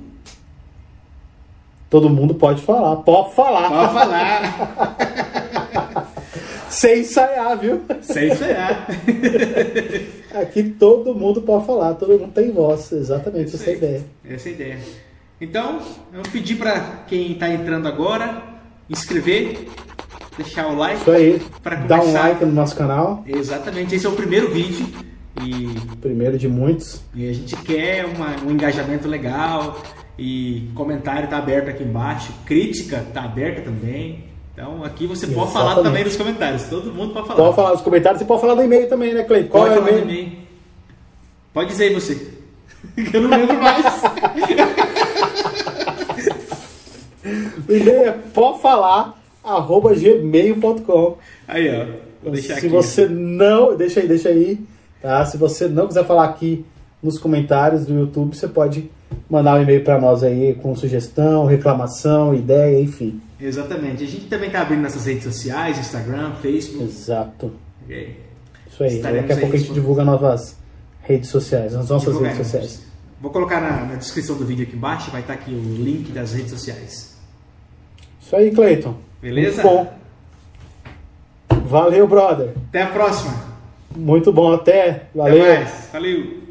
Speaker 2: Todo mundo pode falar, pode falar.
Speaker 1: pode falar. <laughs>
Speaker 2: Sem ensaiar, viu?
Speaker 1: Sem ensaiar. <laughs>
Speaker 2: Aqui todo mundo pode falar, todo mundo tem voz. Exatamente, essa é a ideia.
Speaker 1: Essa é a ideia. Então, eu vou pedir para quem está entrando agora inscrever, deixar o like.
Speaker 2: Isso aí. Dá um like no nosso canal.
Speaker 1: Exatamente, esse é o primeiro vídeo e,
Speaker 2: Primeiro de muitos.
Speaker 1: e a gente quer uma- um engajamento legal e comentário tá aberto aqui embaixo, crítica tá aberta também. Então aqui você pode falar também nos comentários, todo mundo pode falar.
Speaker 2: Pode falar nos comentários e pode falar no e-mail também, né, Cleiton? Qual
Speaker 1: Pode
Speaker 2: é o e-mail?
Speaker 1: e-mail. Pode dizer aí você. <laughs> eu não lembro mais.
Speaker 2: O e-mail é pode falar arroba gmail.com.
Speaker 1: Aí, ó. Vou deixar
Speaker 2: Se
Speaker 1: aqui.
Speaker 2: você não. Deixa aí, deixa aí. Tá? Se você não quiser falar aqui nos comentários do YouTube, você pode mandar um e-mail para nós aí com sugestão, reclamação, ideia, enfim.
Speaker 1: Exatamente. A gente também tá abrindo nossas redes sociais, Instagram, Facebook.
Speaker 2: Exato.
Speaker 1: É.
Speaker 2: Isso aí.
Speaker 1: Estaremos
Speaker 2: Daqui a pouco a gente divulga novas redes sociais, as nossas redes sociais.
Speaker 1: Vou colocar na, na descrição do vídeo aqui embaixo, vai estar aqui o link das redes sociais.
Speaker 2: Isso aí, Cleiton.
Speaker 1: Beleza?
Speaker 2: Muito bom. Valeu, brother.
Speaker 1: Até a próxima.
Speaker 2: Muito bom. Até. Valeu.
Speaker 1: Até mais. Valeu.